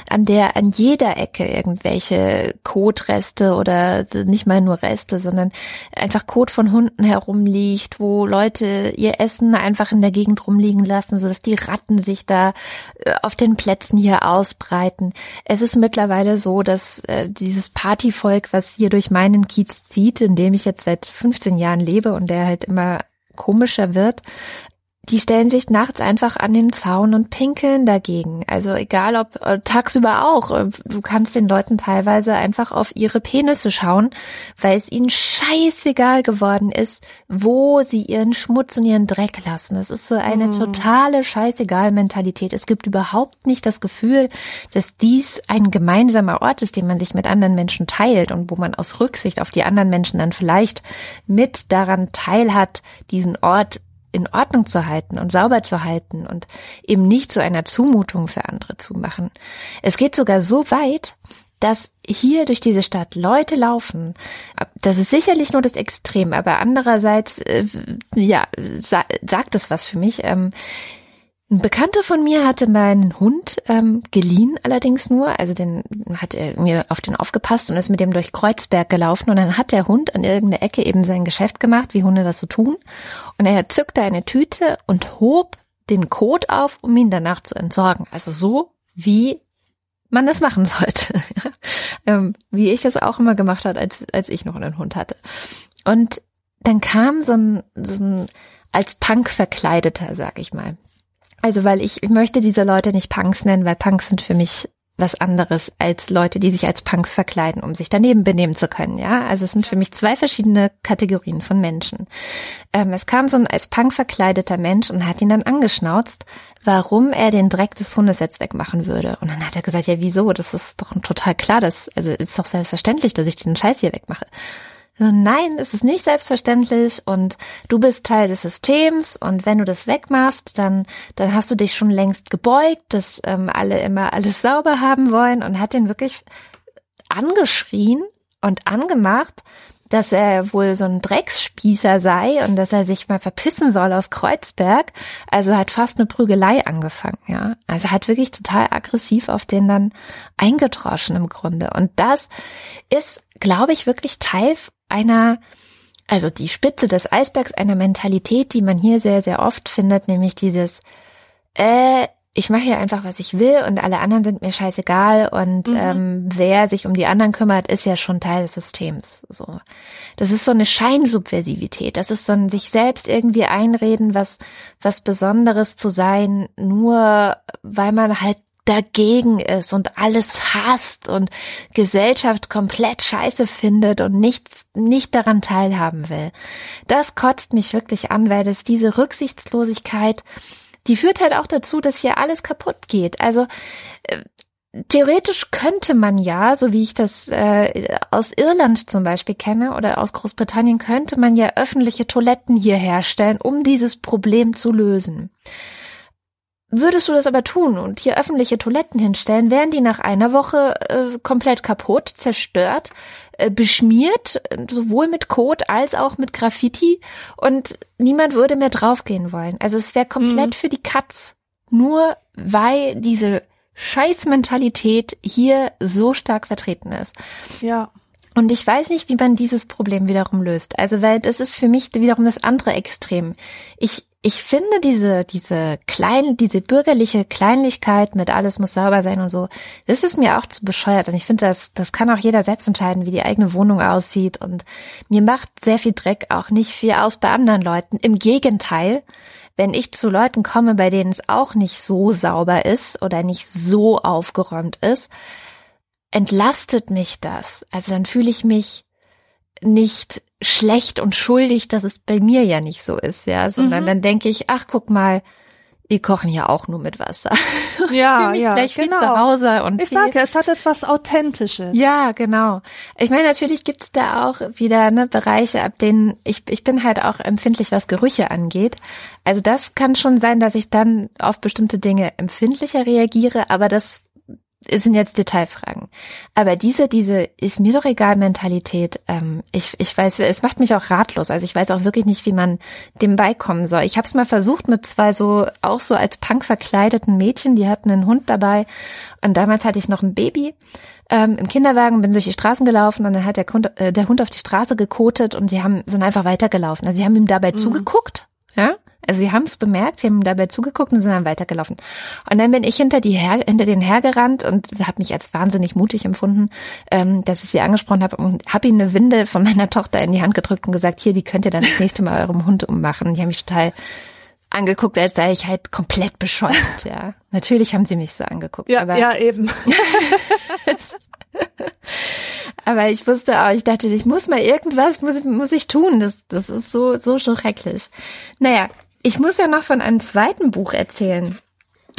an der an jeder Ecke irgendwelche Kotreste oder nicht mal nur Reste, sondern einfach Kot von Hunden herumliegt, wo Leute ihr Essen einfach in der Gegend rumliegen lassen, sodass die Ratten sich da äh, auf den Plätzen hier ausbreiten. Es ist mittlerweile so, dass äh, dieses Partyvolk, was hier durch meinen Kiez zieht, in dem ich jetzt seit 15 Jahren lebe und der halt immer komischer wird, die stellen sich nachts einfach an den Zaun und pinkeln dagegen. Also egal ob äh, tagsüber auch. Äh, du kannst den Leuten teilweise einfach auf ihre Penisse schauen, weil es ihnen scheißegal geworden ist, wo sie ihren Schmutz und ihren Dreck lassen. Es ist so eine mhm. totale Scheißegal-Mentalität. Es gibt überhaupt nicht das Gefühl, dass dies ein gemeinsamer Ort ist, den man sich mit anderen Menschen teilt und wo man aus Rücksicht auf die anderen Menschen dann vielleicht mit daran teilhat, diesen Ort in Ordnung zu halten und sauber zu halten und eben nicht zu einer Zumutung für andere zu machen. Es geht sogar so weit, dass hier durch diese Stadt Leute laufen. Das ist sicherlich nur das Extrem, aber andererseits, äh, ja, sa sagt es was für mich. Ähm, ein Bekannter von mir hatte meinen Hund ähm, geliehen, allerdings nur. Also den hat er mir auf den aufgepasst und ist mit dem durch Kreuzberg gelaufen. Und dann hat der Hund an irgendeiner Ecke eben sein Geschäft gemacht, wie Hunde das so tun. Und er zückte eine Tüte und hob den Kot auf, um ihn danach zu entsorgen. Also so, wie man das machen sollte. ähm, wie ich das auch immer gemacht hat, als, als ich noch einen Hund hatte. Und dann kam so ein, so ein als Punk verkleideter, sag ich mal, also weil ich, möchte diese Leute nicht Punks nennen, weil Punks sind für mich was anderes als Leute, die sich als Punks verkleiden, um sich daneben benehmen zu können. Ja, also es sind für mich zwei verschiedene Kategorien von Menschen. Ähm, es kam so ein als Punk verkleideter Mensch und hat ihn dann angeschnauzt, warum er den Dreck des Hundes jetzt wegmachen würde. Und dann hat er gesagt, ja, wieso? Das ist doch total klar, das also ist doch selbstverständlich, dass ich den Scheiß hier wegmache. Nein, es ist nicht selbstverständlich und du bist Teil des Systems und wenn du das wegmachst, dann, dann hast du dich schon längst gebeugt, dass ähm, alle immer alles sauber haben wollen und hat den wirklich angeschrien und angemacht, dass er wohl so ein Drecksspießer sei und dass er sich mal verpissen soll aus Kreuzberg. Also hat fast eine Prügelei angefangen, ja. Also hat wirklich total aggressiv auf den dann eingedroschen im Grunde. Und das ist, glaube ich, wirklich Teil einer, also die Spitze des Eisbergs einer Mentalität, die man hier sehr, sehr oft findet, nämlich dieses, äh, ich mache hier einfach, was ich will und alle anderen sind mir scheißegal und mhm. ähm, wer sich um die anderen kümmert, ist ja schon Teil des Systems. So, das ist so eine Scheinsubversivität. Das ist so ein sich selbst irgendwie einreden, was was Besonderes zu sein, nur weil man halt dagegen ist und alles hasst und Gesellschaft komplett scheiße findet und nichts, nicht daran teilhaben will. Das kotzt mich wirklich an, weil das diese Rücksichtslosigkeit, die führt halt auch dazu, dass hier alles kaputt geht. Also, äh, Theoretisch könnte man ja, so wie ich das äh, aus Irland zum Beispiel kenne oder aus Großbritannien, könnte man ja öffentliche Toiletten hier herstellen, um dieses Problem zu lösen. Würdest du das aber tun und hier öffentliche Toiletten hinstellen, wären die nach einer Woche äh, komplett kaputt, zerstört, äh, beschmiert, sowohl mit Kot als auch mit Graffiti und niemand würde mehr draufgehen wollen. Also es wäre komplett mhm. für die Katz, nur weil diese Scheißmentalität hier so stark vertreten ist. Ja. Und ich weiß nicht, wie man dieses Problem wiederum löst. Also, weil das ist für mich wiederum das andere Extrem. Ich, ich finde diese, diese klein, diese bürgerliche Kleinlichkeit mit alles muss sauber sein und so, das ist mir auch zu bescheuert. Und ich finde, das, das kann auch jeder selbst entscheiden, wie die eigene Wohnung aussieht. Und mir macht sehr viel Dreck auch nicht viel aus bei anderen Leuten. Im Gegenteil, wenn ich zu Leuten komme, bei denen es auch nicht so sauber ist oder nicht so aufgeräumt ist, entlastet mich das. Also dann fühle ich mich nicht schlecht und schuldig, dass es bei mir ja nicht so ist, ja, sondern mhm. dann denke ich, ach, guck mal, die kochen ja auch nur mit Wasser. ja, ja, gleich genau. zu Hause und ich sage, es hat etwas Authentisches. Ja, genau. Ich meine, natürlich gibt's da auch wieder ne, Bereiche, ab denen ich ich bin halt auch empfindlich, was Gerüche angeht. Also das kann schon sein, dass ich dann auf bestimmte Dinge empfindlicher reagiere, aber das es sind jetzt Detailfragen. Aber diese, diese ist mir doch egal Mentalität, ähm, ich, ich weiß, es macht mich auch ratlos. Also ich weiß auch wirklich nicht, wie man dem beikommen soll. Ich habe es mal versucht mit zwei so, auch so als Punk verkleideten Mädchen, die hatten einen Hund dabei. Und damals hatte ich noch ein Baby ähm, im Kinderwagen, bin durch die Straßen gelaufen und dann hat der, Hund, äh, der Hund auf die Straße gekotet und die haben, sind einfach weitergelaufen. Also sie haben ihm dabei mhm. zugeguckt, ja, also sie haben es bemerkt, sie haben dabei zugeguckt und sind dann weitergelaufen. Und dann bin ich hinter, die her, hinter den hergerannt und habe mich als wahnsinnig mutig empfunden, ähm, dass ich sie angesprochen habe und habe ihnen eine Winde von meiner Tochter in die Hand gedrückt und gesagt, hier, die könnt ihr dann das nächste Mal eurem Hund ummachen. Die haben mich total angeguckt, als sei ich halt komplett bescheuert, ja. Natürlich haben sie mich so angeguckt. Ja, aber ja, eben. aber ich wusste auch, ich dachte, ich muss mal irgendwas, muss, muss ich tun. Das, das ist so, so schrecklich. Naja, ich muss ja noch von einem zweiten Buch erzählen,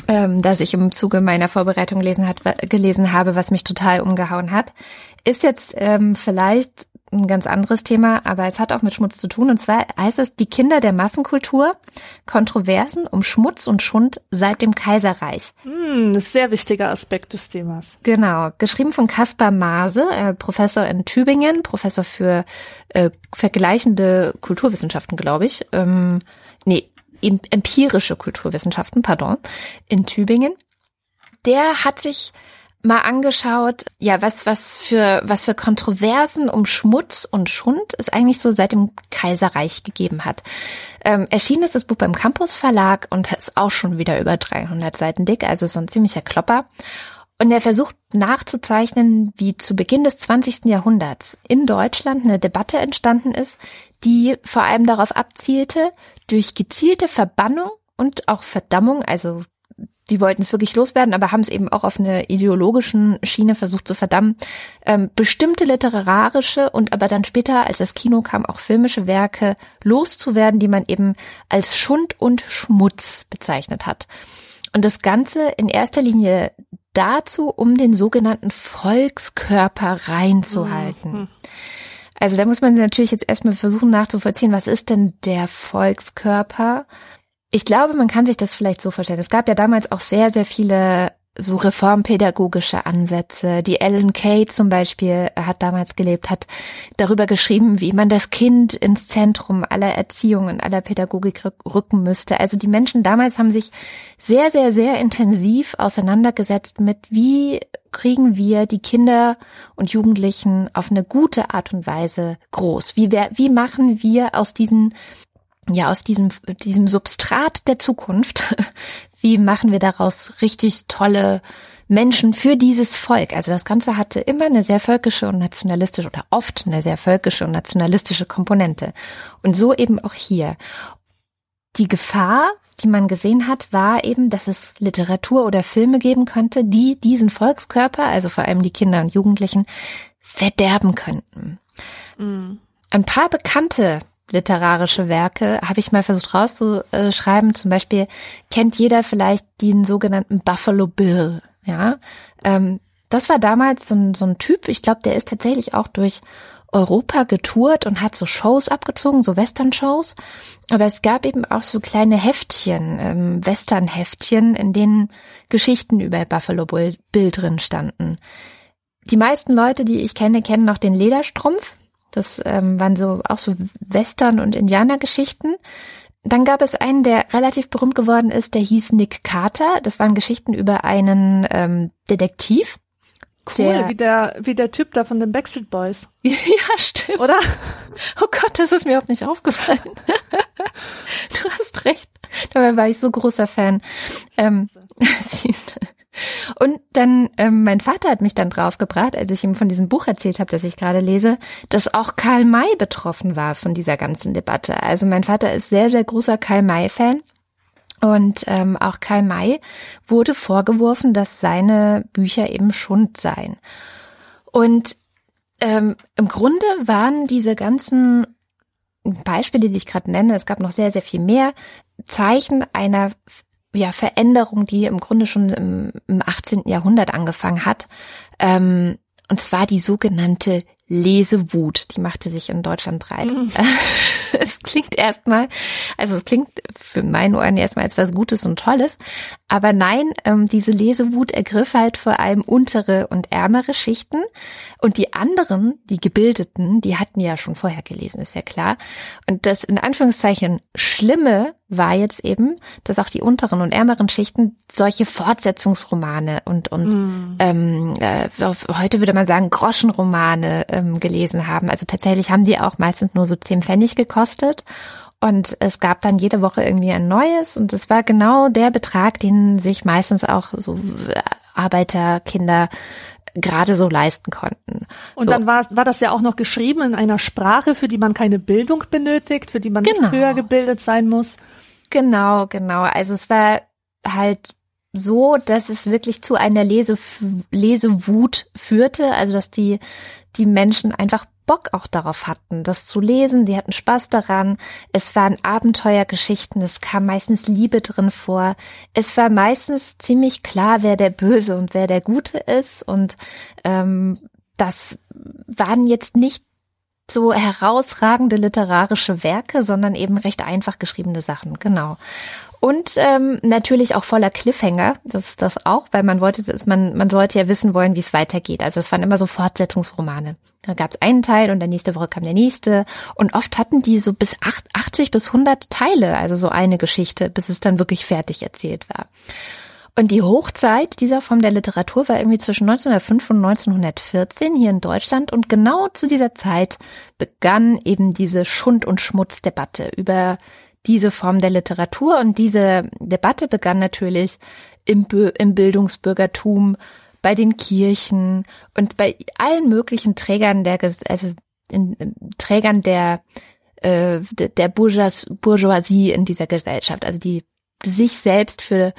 ähm, das ich im Zuge meiner Vorbereitung gelesen, hat, gelesen habe, was mich total umgehauen hat. Ist jetzt ähm, vielleicht ein ganz anderes Thema, aber es hat auch mit Schmutz zu tun. Und zwar heißt es Die Kinder der Massenkultur, Kontroversen um Schmutz und Schund seit dem Kaiserreich. Hm, das ist ein sehr wichtiger Aspekt des Themas. Genau, geschrieben von Kaspar Maase, äh, Professor in Tübingen, Professor für äh, vergleichende Kulturwissenschaften, glaube ich. Ähm, nee, empirische Kulturwissenschaften, pardon, in Tübingen. Der hat sich mal angeschaut, ja, was, was für, was für Kontroversen um Schmutz und Schund es eigentlich so seit dem Kaiserreich gegeben hat. Ähm, erschienen ist das Buch beim Campus Verlag und ist auch schon wieder über 300 Seiten dick, also so ein ziemlicher Klopper. Und er versucht nachzuzeichnen, wie zu Beginn des 20. Jahrhunderts in Deutschland eine Debatte entstanden ist, die vor allem darauf abzielte, durch gezielte Verbannung und auch Verdammung, also die wollten es wirklich loswerden, aber haben es eben auch auf einer ideologischen Schiene versucht zu verdammen. Ähm, bestimmte literarische und aber dann später, als das Kino kam, auch filmische Werke loszuwerden, die man eben als Schund und Schmutz bezeichnet hat. Und das Ganze in erster Linie dazu, um den sogenannten Volkskörper reinzuhalten. Mhm. Also da muss man natürlich jetzt erstmal versuchen nachzuvollziehen, was ist denn der Volkskörper? Ich glaube, man kann sich das vielleicht so vorstellen. Es gab ja damals auch sehr, sehr viele so reformpädagogische Ansätze. Die Ellen Kay zum Beispiel hat damals gelebt, hat darüber geschrieben, wie man das Kind ins Zentrum aller Erziehung und aller Pädagogik rücken müsste. Also die Menschen damals haben sich sehr, sehr, sehr intensiv auseinandergesetzt mit, wie kriegen wir die Kinder und Jugendlichen auf eine gute Art und Weise groß? Wie, wie machen wir aus diesen ja, aus diesem, diesem Substrat der Zukunft, wie machen wir daraus richtig tolle Menschen für dieses Volk? Also das Ganze hatte immer eine sehr völkische und nationalistische oder oft eine sehr völkische und nationalistische Komponente. Und so eben auch hier. Die Gefahr, die man gesehen hat, war eben, dass es Literatur oder Filme geben könnte, die diesen Volkskörper, also vor allem die Kinder und Jugendlichen, verderben könnten. Mhm. Ein paar bekannte literarische Werke habe ich mal versucht rauszuschreiben. Zum Beispiel kennt jeder vielleicht den sogenannten Buffalo Bill. Ja, ähm, das war damals so ein, so ein Typ. Ich glaube, der ist tatsächlich auch durch Europa getourt und hat so Shows abgezogen, so Western-Shows. Aber es gab eben auch so kleine Heftchen, ähm, Western-Heftchen, in denen Geschichten über Buffalo Bill drin standen. Die meisten Leute, die ich kenne, kennen noch den Lederstrumpf. Das ähm, waren so auch so Western- und Indianergeschichten. Dann gab es einen, der relativ berühmt geworden ist, der hieß Nick Carter. Das waren Geschichten über einen ähm, Detektiv. Cool, der, wie der, wie der Typ da von den Backstreet Boys. ja, stimmt. Oder? Oh Gott, das ist mir überhaupt nicht aufgefallen. du hast recht. Dabei war ich so großer Fan. Ähm, siehst du. Und dann, ähm, mein Vater hat mich dann draufgebracht, als ich ihm von diesem Buch erzählt habe, das ich gerade lese, dass auch Karl May betroffen war von dieser ganzen Debatte. Also mein Vater ist sehr, sehr großer Karl May-Fan. Und ähm, auch Karl May wurde vorgeworfen, dass seine Bücher eben Schund seien. Und ähm, im Grunde waren diese ganzen Beispiele, die ich gerade nenne, es gab noch sehr, sehr viel mehr, Zeichen einer ja, Veränderung, die im Grunde schon im, im 18. Jahrhundert angefangen hat. Ähm, und zwar die sogenannte Lesewut, die machte sich in Deutschland breit. Mhm. es klingt erstmal, also es klingt für meine Ohren erstmal als was Gutes und Tolles, aber nein, ähm, diese Lesewut ergriff halt vor allem untere und ärmere Schichten und die anderen, die Gebildeten, die hatten ja schon vorher gelesen, ist ja klar. Und das in Anführungszeichen Schlimme war jetzt eben, dass auch die unteren und ärmeren Schichten solche Fortsetzungsromane und und mm. ähm, äh, heute würde man sagen Groschenromane ähm, gelesen haben. Also tatsächlich haben die auch meistens nur so zehn Pfennig gekostet. Und es gab dann jede Woche irgendwie ein neues und es war genau der Betrag, den sich meistens auch so Arbeiterkinder gerade so leisten konnten. Und so. dann war, war das ja auch noch geschrieben in einer Sprache, für die man keine Bildung benötigt, für die man genau. nicht höher gebildet sein muss. Genau, genau. Also es war halt so, dass es wirklich zu einer Lese Lesewut führte, also dass die die Menschen einfach Bock auch darauf hatten, das zu lesen. Die hatten Spaß daran. Es waren Abenteuergeschichten. Es kam meistens Liebe drin vor. Es war meistens ziemlich klar, wer der Böse und wer der Gute ist. Und ähm, das waren jetzt nicht so herausragende literarische Werke, sondern eben recht einfach geschriebene Sachen. Genau. Und ähm, natürlich auch voller Cliffhanger, das ist das auch, weil man wollte, man, man sollte ja wissen wollen, wie es weitergeht. Also es waren immer so Fortsetzungsromane. Da gab es einen Teil und der nächste Woche kam der nächste. Und oft hatten die so bis 80 bis 100 Teile, also so eine Geschichte, bis es dann wirklich fertig erzählt war. Und die Hochzeit dieser Form der Literatur war irgendwie zwischen 1905 und 1914 hier in Deutschland. Und genau zu dieser Zeit begann eben diese Schund- und Schmutzdebatte über diese Form der Literatur. Und diese Debatte begann natürlich im, im Bildungsbürgertum, bei den Kirchen und bei allen möglichen Trägern der, also in, in, Trägern der, äh, der Bourgeoisie in dieser Gesellschaft, also die sich selbst für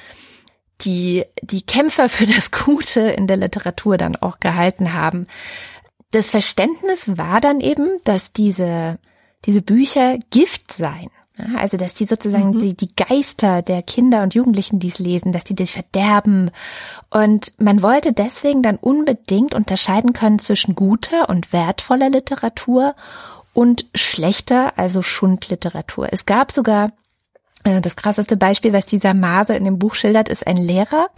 die, die Kämpfer für das Gute in der Literatur dann auch gehalten haben. Das Verständnis war dann eben, dass diese, diese Bücher Gift seien. Also, dass die sozusagen mhm. die, die Geister der Kinder und Jugendlichen, die es lesen, dass die das verderben. Und man wollte deswegen dann unbedingt unterscheiden können zwischen guter und wertvoller Literatur und schlechter, also Schundliteratur. Es gab sogar das krasseste Beispiel, was dieser Maser in dem Buch schildert, ist ein Lehrer,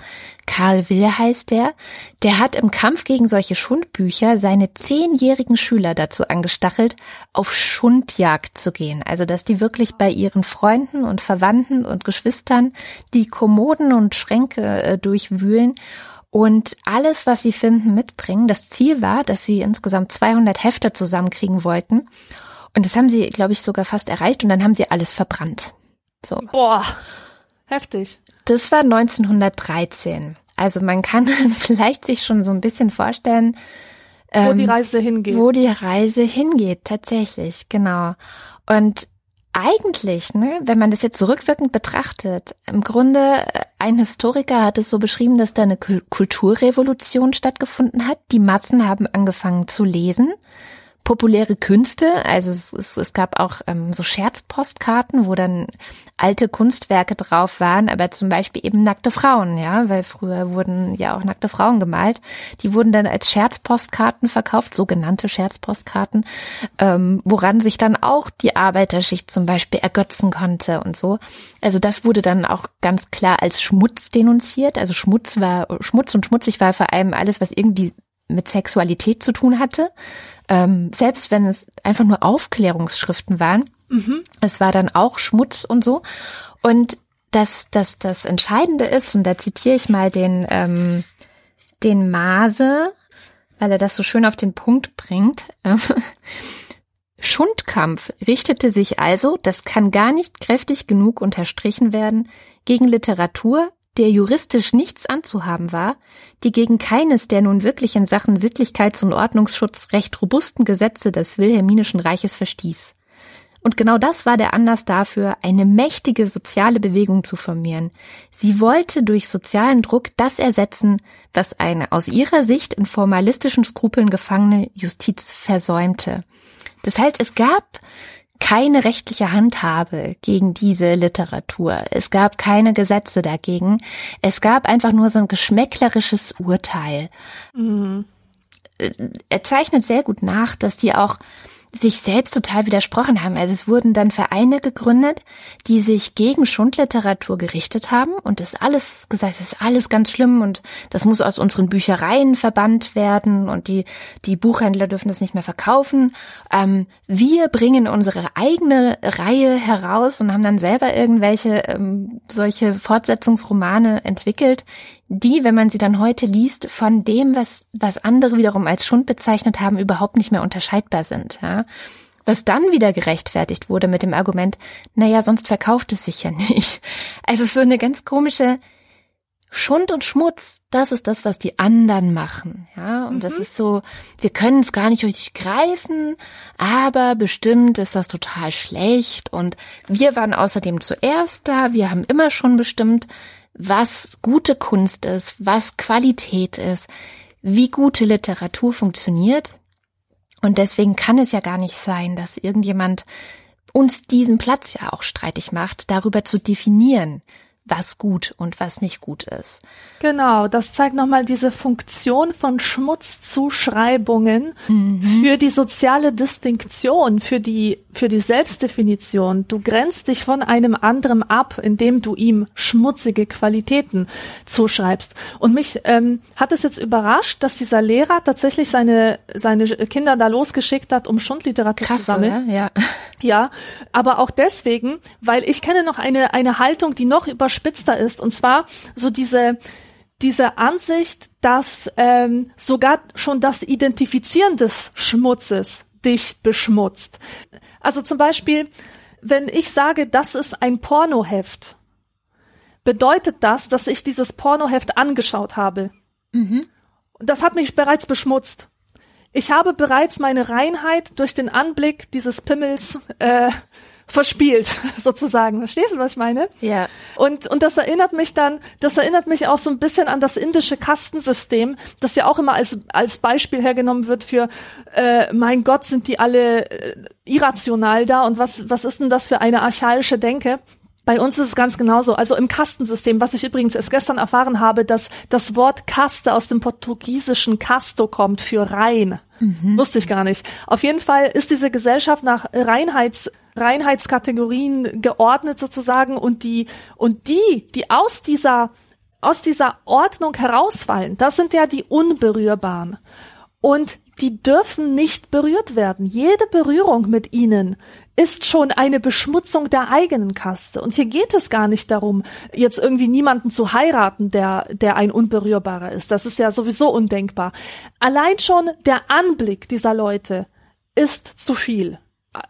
Karl Will heißt der, der hat im Kampf gegen solche Schundbücher seine zehnjährigen Schüler dazu angestachelt, auf Schundjagd zu gehen. Also, dass die wirklich bei ihren Freunden und Verwandten und Geschwistern die Kommoden und Schränke äh, durchwühlen und alles, was sie finden, mitbringen. Das Ziel war, dass sie insgesamt 200 Hefte zusammenkriegen wollten. Und das haben sie, glaube ich, sogar fast erreicht und dann haben sie alles verbrannt. So. Boah, heftig. Das war 1913. Also man kann vielleicht sich schon so ein bisschen vorstellen, wo ähm, die Reise hingeht. Wo die Reise hingeht, tatsächlich, genau. Und eigentlich, ne, wenn man das jetzt zurückwirkend betrachtet, im Grunde, äh, ein Historiker hat es so beschrieben, dass da eine Kulturrevolution stattgefunden hat. Die Massen haben angefangen zu lesen populäre Künste. Also es, es, es gab auch ähm, so Scherzpostkarten, wo dann alte Kunstwerke drauf waren, aber zum Beispiel eben nackte Frauen, ja, weil früher wurden ja auch nackte Frauen gemalt. Die wurden dann als Scherzpostkarten verkauft, sogenannte Scherzpostkarten, ähm, woran sich dann auch die Arbeiterschicht zum Beispiel ergötzen konnte und so. Also das wurde dann auch ganz klar als Schmutz denunziert. Also Schmutz war Schmutz und schmutzig war vor allem alles, was irgendwie mit Sexualität zu tun hatte ähm, selbst wenn es einfach nur Aufklärungsschriften waren, mhm. es war dann auch Schmutz und so. Und das, das, das Entscheidende ist, und da zitiere ich mal den, ähm, den Mase, weil er das so schön auf den Punkt bringt. Schundkampf richtete sich also, das kann gar nicht kräftig genug unterstrichen werden, gegen Literatur, der juristisch nichts anzuhaben war, die gegen keines der nun wirklich in Sachen Sittlichkeits- und Ordnungsschutz recht robusten Gesetze des Wilhelminischen Reiches verstieß. Und genau das war der Anlass dafür, eine mächtige soziale Bewegung zu formieren. Sie wollte durch sozialen Druck das ersetzen, was eine aus ihrer Sicht in formalistischen Skrupeln gefangene Justiz versäumte. Das heißt, es gab keine rechtliche Handhabe gegen diese Literatur. Es gab keine Gesetze dagegen. Es gab einfach nur so ein geschmäcklerisches Urteil. Mhm. Er zeichnet sehr gut nach, dass die auch sich selbst total widersprochen haben. Also es wurden dann Vereine gegründet, die sich gegen Schundliteratur gerichtet haben und das alles gesagt, das ist alles ganz schlimm und das muss aus unseren Büchereien verbannt werden und die, die Buchhändler dürfen das nicht mehr verkaufen. Ähm, wir bringen unsere eigene Reihe heraus und haben dann selber irgendwelche ähm, solche Fortsetzungsromane entwickelt, die, wenn man sie dann heute liest, von dem, was, was andere wiederum als Schund bezeichnet haben, überhaupt nicht mehr unterscheidbar sind. Ja? Was dann wieder gerechtfertigt wurde mit dem Argument, naja, sonst verkauft es sich ja nicht. Also so eine ganz komische, Schund und Schmutz, das ist das, was die anderen machen, ja. Und mhm. das ist so, wir können es gar nicht richtig greifen, aber bestimmt ist das total schlecht. Und wir waren außerdem zuerst da. Wir haben immer schon bestimmt, was gute Kunst ist, was Qualität ist, wie gute Literatur funktioniert. Und deswegen kann es ja gar nicht sein, dass irgendjemand uns diesen Platz ja auch streitig macht, darüber zu definieren, was gut und was nicht gut ist. Genau, das zeigt nochmal diese Funktion von Schmutzzuschreibungen mhm. für die soziale Distinktion, für die, für die Selbstdefinition. Du grenzt dich von einem anderen ab, indem du ihm schmutzige Qualitäten zuschreibst. Und mich ähm, hat es jetzt überrascht, dass dieser Lehrer tatsächlich seine, seine Kinder da losgeschickt hat, um Schundliteratur Krass, zu sammeln. Ja. ja, aber auch deswegen, weil ich kenne noch eine, eine Haltung, die noch über überspitzter ist. Und zwar so diese, diese Ansicht, dass ähm, sogar schon das Identifizieren des Schmutzes dich beschmutzt. Also zum Beispiel, wenn ich sage, das ist ein Pornoheft, bedeutet das, dass ich dieses Pornoheft angeschaut habe. Mhm. Das hat mich bereits beschmutzt. Ich habe bereits meine Reinheit durch den Anblick dieses Pimmels äh, verspielt, sozusagen. Verstehst du, was ich meine? Ja. Und, und das erinnert mich dann, das erinnert mich auch so ein bisschen an das indische Kastensystem, das ja auch immer als, als Beispiel hergenommen wird für, äh, mein Gott, sind die alle äh, irrational da und was, was ist denn das für eine archaische Denke? Bei uns ist es ganz genauso. Also im Kastensystem, was ich übrigens erst gestern erfahren habe, dass das Wort Kaste aus dem portugiesischen Casto kommt für rein. Mhm. Wusste ich gar nicht. Auf jeden Fall ist diese Gesellschaft nach Reinheits Reinheitskategorien geordnet sozusagen und die und die, die aus dieser aus dieser Ordnung herausfallen, das sind ja die unberührbaren. Und die dürfen nicht berührt werden. Jede Berührung mit ihnen ist schon eine Beschmutzung der eigenen Kaste. Und hier geht es gar nicht darum, jetzt irgendwie niemanden zu heiraten, der, der ein Unberührbarer ist. Das ist ja sowieso undenkbar. Allein schon der Anblick dieser Leute ist zu viel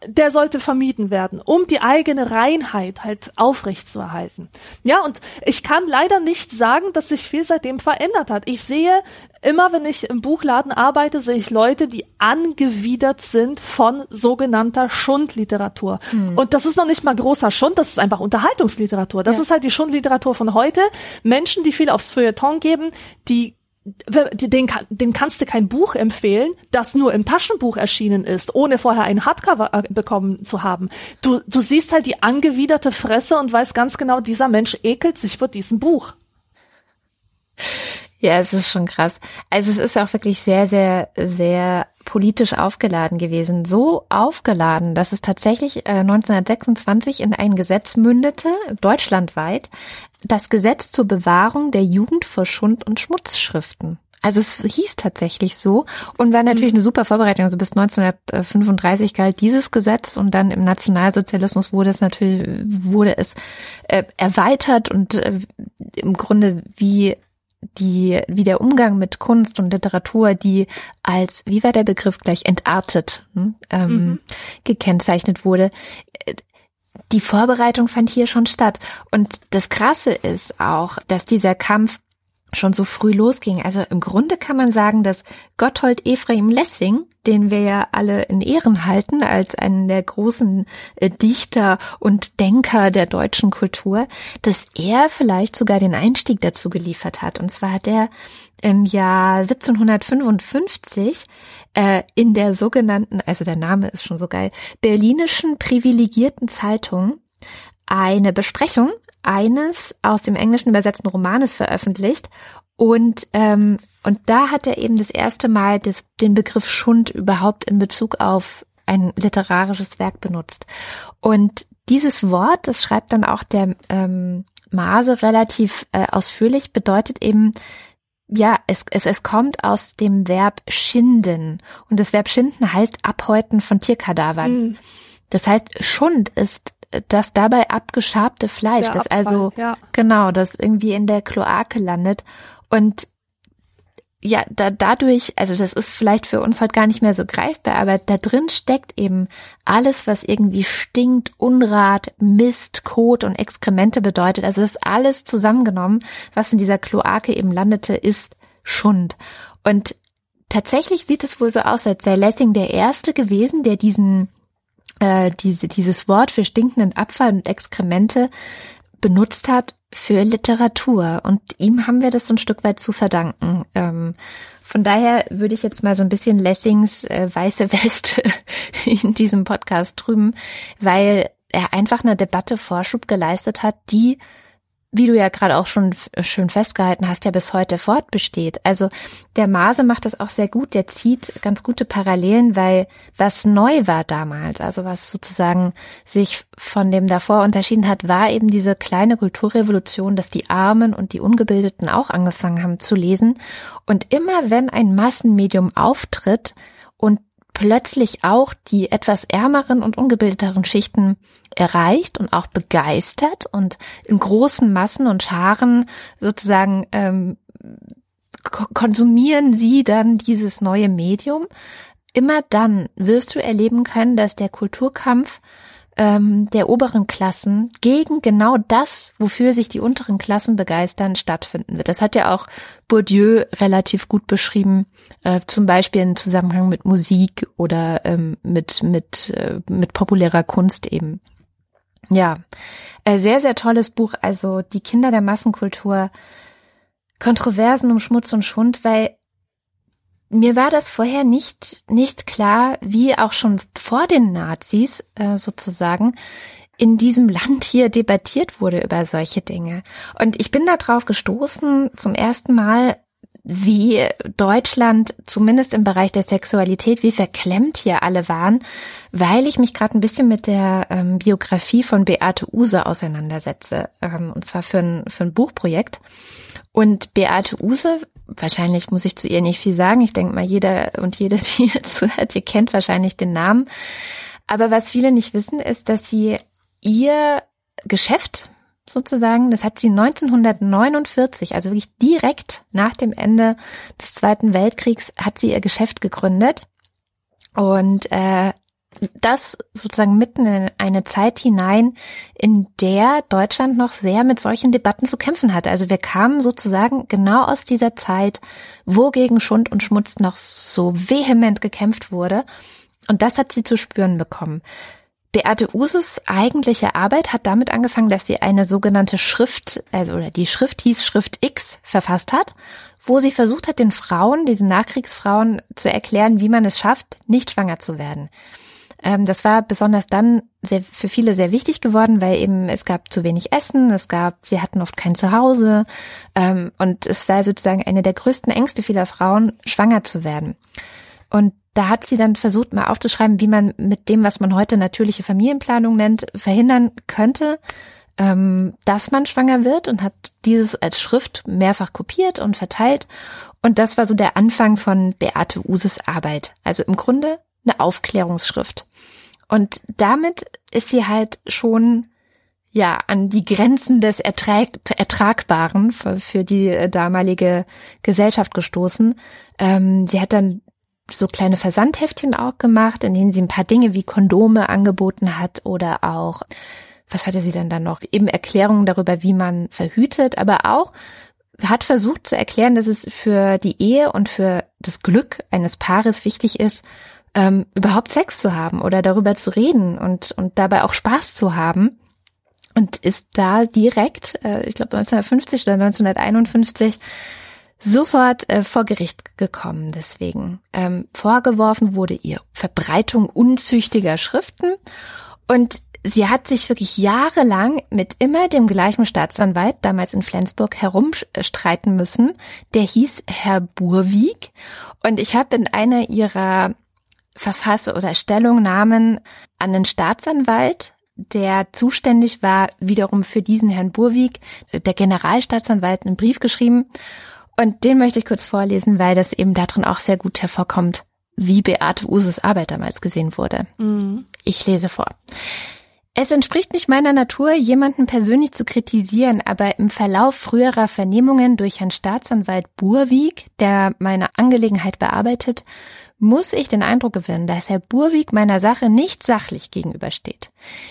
der sollte vermieden werden, um die eigene Reinheit halt aufrechtzuerhalten. Ja, und ich kann leider nicht sagen, dass sich viel seitdem verändert hat. Ich sehe immer, wenn ich im Buchladen arbeite, sehe ich Leute, die angewidert sind von sogenannter Schundliteratur. Hm. Und das ist noch nicht mal großer Schund, das ist einfach Unterhaltungsliteratur. Das ja. ist halt die Schundliteratur von heute. Menschen, die viel aufs Feuilleton geben, die den, den kannst du kein Buch empfehlen, das nur im Taschenbuch erschienen ist, ohne vorher ein Hardcover äh, bekommen zu haben. Du, du siehst halt die angewiderte Fresse und weißt ganz genau, dieser Mensch ekelt sich vor diesem Buch. Ja, es ist schon krass. Also es ist auch wirklich sehr, sehr, sehr politisch aufgeladen gewesen. So aufgeladen, dass es tatsächlich äh, 1926 in ein Gesetz mündete, deutschlandweit, das Gesetz zur Bewahrung der Jugend vor Schund- und Schmutzschriften. Also es hieß tatsächlich so und war natürlich mhm. eine super Vorbereitung. Also bis 1935 galt dieses Gesetz und dann im Nationalsozialismus wurde es natürlich wurde es äh, erweitert und äh, im Grunde wie die, wie der Umgang mit Kunst und Literatur, die als, wie war der Begriff gleich, entartet hm, ähm, mhm. gekennzeichnet wurde. Die Vorbereitung fand hier schon statt. Und das Krasse ist auch, dass dieser Kampf schon so früh losging. Also im Grunde kann man sagen, dass Gotthold Ephraim Lessing, den wir ja alle in Ehren halten als einen der großen äh, Dichter und Denker der deutschen Kultur, dass er vielleicht sogar den Einstieg dazu geliefert hat. Und zwar hat er im Jahr 1755 äh, in der sogenannten, also der Name ist schon so geil, Berlinischen privilegierten Zeitung eine Besprechung eines aus dem Englischen übersetzten Romanes veröffentlicht. Und, ähm, und da hat er eben das erste Mal das, den Begriff Schund überhaupt in Bezug auf ein literarisches Werk benutzt. Und dieses Wort, das schreibt dann auch der ähm, Maase relativ äh, ausführlich, bedeutet eben, ja, es, es, es kommt aus dem Verb schinden. Und das Verb schinden heißt abhäuten von Tierkadavern. Mhm. Das heißt, Schund ist das dabei abgeschabte Fleisch, das Abfall, also ja. genau, das irgendwie in der Kloake landet und ja, da, dadurch, also das ist vielleicht für uns heute gar nicht mehr so greifbar, aber da drin steckt eben alles, was irgendwie stinkt, Unrat, Mist, Kot und Exkremente bedeutet. Also das alles zusammengenommen, was in dieser Kloake eben landete, ist Schund. Und tatsächlich sieht es wohl so aus, als sei Lessing der Erste gewesen, der diesen, äh, diese, dieses Wort für stinkenden Abfall und Exkremente benutzt hat für Literatur. Und ihm haben wir das so ein Stück weit zu verdanken. Ähm, von daher würde ich jetzt mal so ein bisschen Lessings äh, weiße Weste in diesem Podcast drüben, weil er einfach eine Debatte Vorschub geleistet hat, die wie du ja gerade auch schon schön festgehalten hast, ja bis heute fortbesteht. Also der Mase macht das auch sehr gut, der zieht ganz gute Parallelen, weil was neu war damals, also was sozusagen sich von dem davor unterschieden hat, war eben diese kleine Kulturrevolution, dass die Armen und die Ungebildeten auch angefangen haben zu lesen. Und immer wenn ein Massenmedium auftritt plötzlich auch die etwas ärmeren und ungebildeteren Schichten erreicht und auch begeistert und in großen Massen und Scharen sozusagen ähm, konsumieren sie dann dieses neue Medium. Immer dann wirst du erleben können, dass der Kulturkampf ähm, der oberen Klassen gegen genau das, wofür sich die unteren Klassen begeistern, stattfinden wird. Das hat ja auch Bourdieu relativ gut beschrieben, äh, zum Beispiel im Zusammenhang mit Musik oder ähm, mit mit äh, mit populärer Kunst eben. Ja, äh, sehr sehr tolles Buch. Also die Kinder der Massenkultur. Kontroversen um Schmutz und Schund, weil mir war das vorher nicht, nicht klar, wie auch schon vor den Nazis äh, sozusagen in diesem Land hier debattiert wurde über solche Dinge. Und ich bin darauf gestoßen zum ersten Mal, wie Deutschland, zumindest im Bereich der Sexualität, wie verklemmt hier alle waren, weil ich mich gerade ein bisschen mit der ähm, Biografie von Beate Use auseinandersetze, ähm, und zwar für ein, für ein Buchprojekt. Und Beate Use wahrscheinlich muss ich zu ihr nicht viel sagen. Ich denke mal, jeder und jede, die jetzt zuhört, ihr kennt wahrscheinlich den Namen. Aber was viele nicht wissen, ist, dass sie ihr Geschäft sozusagen, das hat sie 1949, also wirklich direkt nach dem Ende des Zweiten Weltkriegs, hat sie ihr Geschäft gegründet. Und äh, das sozusagen mitten in eine Zeit hinein, in der Deutschland noch sehr mit solchen Debatten zu kämpfen hatte. Also wir kamen sozusagen genau aus dieser Zeit, wo gegen Schund und Schmutz noch so vehement gekämpft wurde. Und das hat sie zu spüren bekommen. Beate Uses eigentliche Arbeit hat damit angefangen, dass sie eine sogenannte Schrift, also oder die Schrift hieß Schrift X, verfasst hat, wo sie versucht hat, den Frauen, diesen Nachkriegsfrauen, zu erklären, wie man es schafft, nicht schwanger zu werden. Ähm, das war besonders dann sehr, für viele sehr wichtig geworden, weil eben es gab zu wenig Essen, es gab, sie hatten oft kein Zuhause ähm, und es war sozusagen eine der größten Ängste vieler Frauen, schwanger zu werden. Und da hat sie dann versucht, mal aufzuschreiben, wie man mit dem, was man heute natürliche Familienplanung nennt, verhindern könnte, ähm, dass man schwanger wird und hat dieses als Schrift mehrfach kopiert und verteilt. Und das war so der Anfang von Beate Uses Arbeit. Also im Grunde eine Aufklärungsschrift. Und damit ist sie halt schon ja an die Grenzen des Ertrag Ertragbaren für, für, die äh, damalige Gesellschaft gestoßen. Ähm, sie hat dann so kleine Versandheftchen auch gemacht, in denen sie ein paar Dinge wie Kondome angeboten hat oder auch, was hatte sie denn dann noch? Eben Erklärungen darüber, wie man verhütet, aber auch hat versucht zu erklären, dass es für die Ehe und für das Glück eines Paares wichtig ist, ähm, überhaupt Sex zu haben oder darüber zu reden und, und dabei auch Spaß zu haben. Und ist da direkt, äh, ich glaube 1950 oder 1951, sofort äh, vor Gericht gekommen. Deswegen ähm, vorgeworfen wurde ihr Verbreitung unzüchtiger Schriften und sie hat sich wirklich jahrelang mit immer dem gleichen Staatsanwalt, damals in Flensburg, herumstreiten müssen. Der hieß Herr Burwig. Und ich habe in einer ihrer Verfasse oder Stellungnahmen an den Staatsanwalt, der zuständig war, wiederum für diesen Herrn Burwig, der Generalstaatsanwalt, einen Brief geschrieben. Und den möchte ich kurz vorlesen, weil das eben darin auch sehr gut hervorkommt, wie Beate Uses Arbeit damals gesehen wurde. Mhm. Ich lese vor. Es entspricht nicht meiner Natur, jemanden persönlich zu kritisieren, aber im Verlauf früherer Vernehmungen durch Herrn Staatsanwalt Burwig, der meine Angelegenheit bearbeitet, muss ich den Eindruck gewinnen, dass Herr Burwig meiner Sache nicht sachlich gegenübersteht.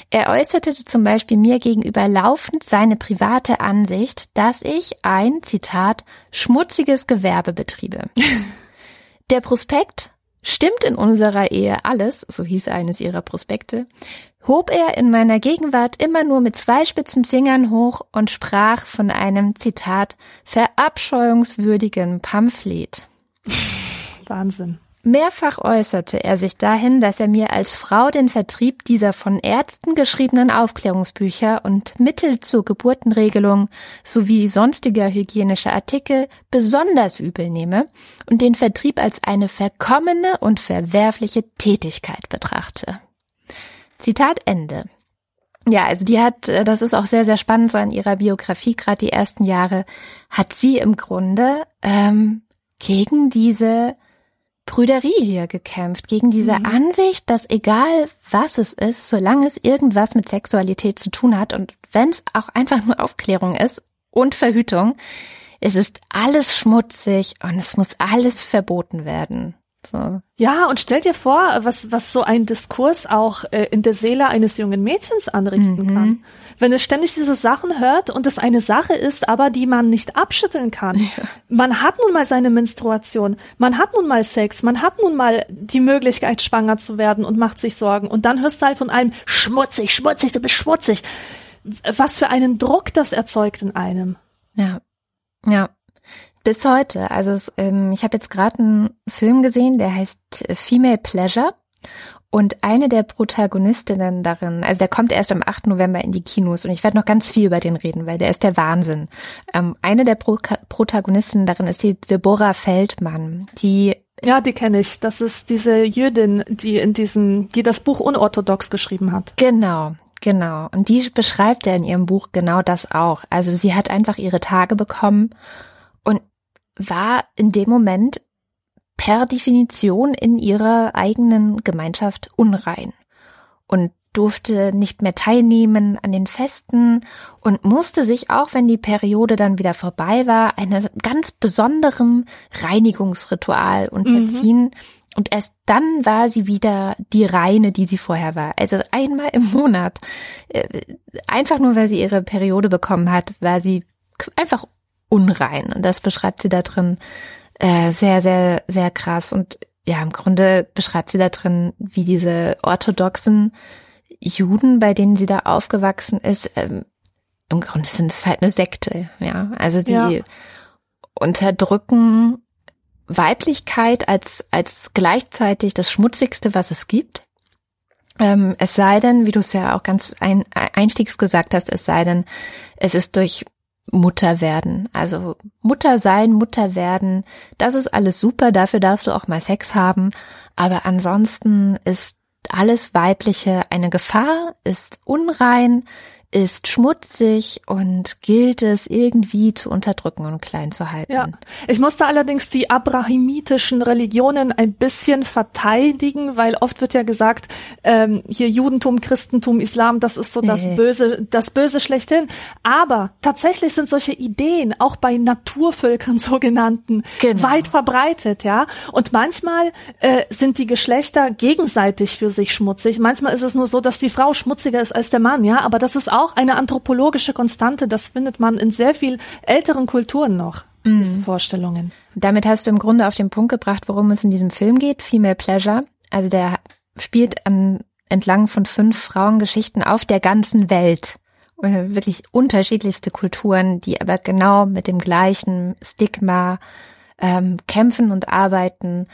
Er äußerte zum Beispiel mir gegenüber laufend seine private Ansicht, dass ich ein, Zitat, schmutziges Gewerbe betriebe. Der Prospekt Stimmt in unserer Ehe alles, so hieß eines ihrer Prospekte, hob er in meiner Gegenwart immer nur mit zwei spitzen Fingern hoch und sprach von einem, Zitat, verabscheuungswürdigen Pamphlet. Wahnsinn. Mehrfach äußerte er sich dahin, dass er mir als Frau den Vertrieb dieser von Ärzten geschriebenen Aufklärungsbücher und Mittel zur Geburtenregelung sowie sonstiger hygienischer Artikel besonders übel nehme und den Vertrieb als eine verkommene und verwerfliche Tätigkeit betrachte. Zitat Ende. Ja, also die hat, äh, das ist auch sehr, sehr spannend so in ihrer Biografie, gerade die ersten Jahre, hat sie im Grunde ähm, gegen diese Brüderie hier gekämpft, gegen diese mhm. Ansicht, dass egal was es ist, solange es irgendwas mit Sexualität zu tun hat und wenn es auch einfach nur Aufklärung ist und Verhütung, es ist alles schmutzig und es muss alles verboten werden. So. Ja, und stell dir vor, was, was so ein Diskurs auch äh, in der Seele eines jungen Mädchens anrichten mhm. kann. Wenn es ständig diese Sachen hört und es eine Sache ist, aber die man nicht abschütteln kann. Ja. Man hat nun mal seine Menstruation, man hat nun mal Sex, man hat nun mal die Möglichkeit, schwanger zu werden und macht sich Sorgen. Und dann hörst du halt von einem, schmutzig, schmutzig, du bist schmutzig. Was für einen Druck das erzeugt in einem. Ja. Ja. Bis heute. Also es, ähm, ich habe jetzt gerade einen Film gesehen, der heißt Female Pleasure. Und eine der Protagonistinnen darin, also der kommt erst am 8. November in die Kinos und ich werde noch ganz viel über den reden, weil der ist der Wahnsinn. Ähm, eine der Pro Protagonistinnen darin ist die Deborah Feldmann, die ja, die kenne ich. Das ist diese Jüdin, die in diesem, die das Buch unorthodox geschrieben hat. Genau, genau. Und die beschreibt ja in ihrem Buch genau das auch. Also sie hat einfach ihre Tage bekommen war in dem Moment per Definition in ihrer eigenen Gemeinschaft unrein und durfte nicht mehr teilnehmen an den Festen und musste sich auch, wenn die Periode dann wieder vorbei war, einem ganz besonderem Reinigungsritual unterziehen. Mhm. Und erst dann war sie wieder die Reine, die sie vorher war. Also einmal im Monat. Äh, einfach nur, weil sie ihre Periode bekommen hat, war sie einfach unrein. Und das beschreibt sie da drin äh, sehr, sehr, sehr krass. Und ja, im Grunde beschreibt sie da drin, wie diese orthodoxen Juden, bei denen sie da aufgewachsen ist, ähm, im Grunde sind es halt eine Sekte, ja. Also die ja. unterdrücken Weiblichkeit als, als gleichzeitig das Schmutzigste, was es gibt. Ähm, es sei denn, wie du es ja auch ganz ein, einstiegs gesagt hast, es sei denn, es ist durch Mutter werden. Also Mutter sein, Mutter werden, das ist alles super, dafür darfst du auch mal Sex haben. Aber ansonsten ist alles Weibliche eine Gefahr, ist unrein, ist schmutzig und gilt es irgendwie zu unterdrücken und klein zu halten. Ja. Ich musste allerdings die abrahamitischen Religionen ein bisschen verteidigen, weil oft wird ja gesagt, ähm, hier Judentum, Christentum, Islam, das ist so das äh. Böse, das Böse schlechthin. Aber tatsächlich sind solche Ideen auch bei Naturvölkern sogenannten genau. weit verbreitet, ja. Und manchmal äh, sind die Geschlechter gegenseitig für sich schmutzig. Manchmal ist es nur so, dass die Frau schmutziger ist als der Mann, ja. Aber das ist auch auch eine anthropologische Konstante. Das findet man in sehr viel älteren Kulturen noch. Mhm. Diese Vorstellungen. Damit hast du im Grunde auf den Punkt gebracht, worum es in diesem Film geht. Female Pleasure. Also der spielt an, entlang von fünf Frauengeschichten auf der ganzen Welt. Wirklich unterschiedlichste Kulturen, die aber genau mit dem gleichen Stigma ähm, kämpfen und arbeiten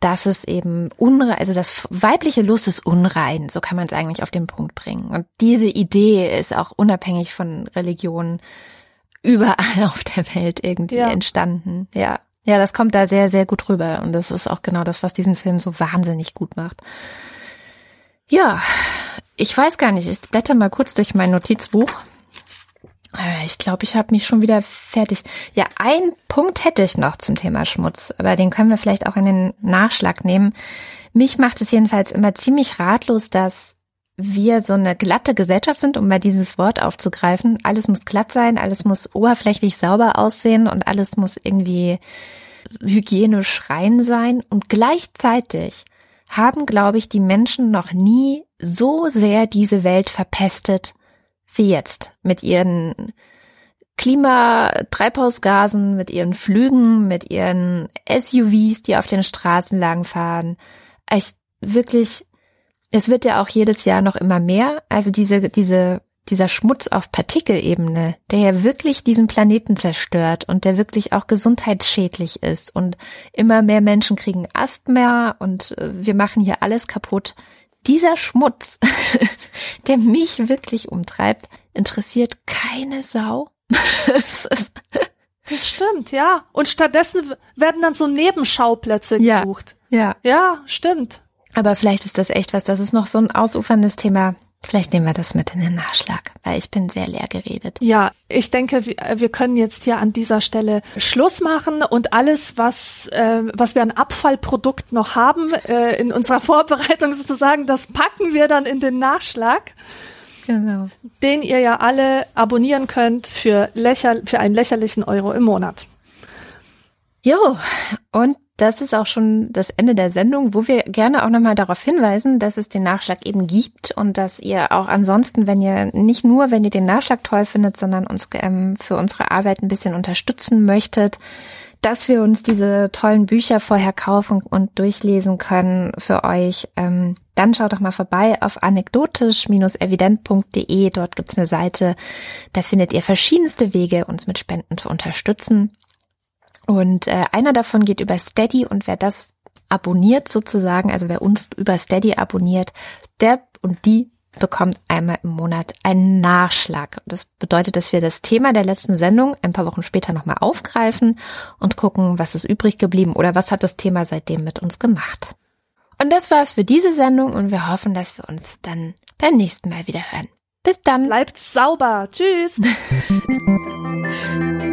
dass es eben unrein, also das weibliche Lust ist unrein, so kann man es eigentlich auf den Punkt bringen. Und diese Idee ist auch unabhängig von Religionen überall auf der Welt irgendwie ja. entstanden. Ja. Ja, das kommt da sehr, sehr gut rüber. Und das ist auch genau das, was diesen Film so wahnsinnig gut macht. Ja, ich weiß gar nicht. Ich blätter mal kurz durch mein Notizbuch. Äh, ich glaube, ich habe mich schon wieder fertig. Ja, ein Punkt hätte ich noch zum Thema Schmutz, aber den können wir vielleicht auch in den Nachschlag nehmen. Mich macht es jedenfalls immer ziemlich ratlos, dass wir so eine glatte Gesellschaft sind, um mal dieses Wort aufzugreifen. Alles muss glatt sein, alles muss oberflächlich sauber aussehen und alles muss irgendwie hygienisch rein sein. Und gleichzeitig haben, glaube ich, die Menschen noch nie so sehr diese Welt verpestet wie jetzt mit ihren Klimatreibhausgasen, mit ihren Flügen, mit ihren SUVs, die auf den Straßen langfahren. Ich wirklich es wird ja auch jedes Jahr noch immer mehr. Also diese, diese, dieser Schmutz auf Partikelebene, der ja wirklich diesen Planeten zerstört und der wirklich auch gesundheitsschädlich ist und immer mehr Menschen kriegen Asthma und äh, wir machen hier alles kaputt. Dieser Schmutz, der mich wirklich umtreibt, interessiert keine Sau. das, stimmt, ja. Und stattdessen werden dann so Nebenschauplätze gesucht. Ja. Ja, ja stimmt. Aber vielleicht ist das echt was, das ist noch so ein ausuferndes Thema. Vielleicht nehmen wir das mit in den Nachschlag, weil ich bin sehr leer geredet. Ja, ich denke, wir können jetzt hier an dieser Stelle Schluss machen und alles, was, äh, was wir an Abfallprodukt noch haben äh, in unserer Vorbereitung sozusagen, das packen wir dann in den Nachschlag. Genau. Den ihr ja alle abonnieren könnt für, lächer für einen lächerlichen Euro im Monat. Jo, und das ist auch schon das Ende der Sendung, wo wir gerne auch nochmal darauf hinweisen, dass es den Nachschlag eben gibt und dass ihr auch ansonsten, wenn ihr nicht nur, wenn ihr den Nachschlag toll findet, sondern uns ähm, für unsere Arbeit ein bisschen unterstützen möchtet, dass wir uns diese tollen Bücher vorher kaufen und durchlesen können für euch, ähm, dann schaut doch mal vorbei auf anekdotisch-evident.de. Dort gibt's eine Seite, da findet ihr verschiedenste Wege, uns mit Spenden zu unterstützen. Und äh, einer davon geht über Steady und wer das abonniert sozusagen, also wer uns über Steady abonniert, der und die bekommt einmal im Monat einen Nachschlag. Das bedeutet, dass wir das Thema der letzten Sendung ein paar Wochen später nochmal aufgreifen und gucken, was ist übrig geblieben oder was hat das Thema seitdem mit uns gemacht. Und das war's für diese Sendung und wir hoffen, dass wir uns dann beim nächsten Mal wieder hören. Bis dann. Bleibt sauber. Tschüss.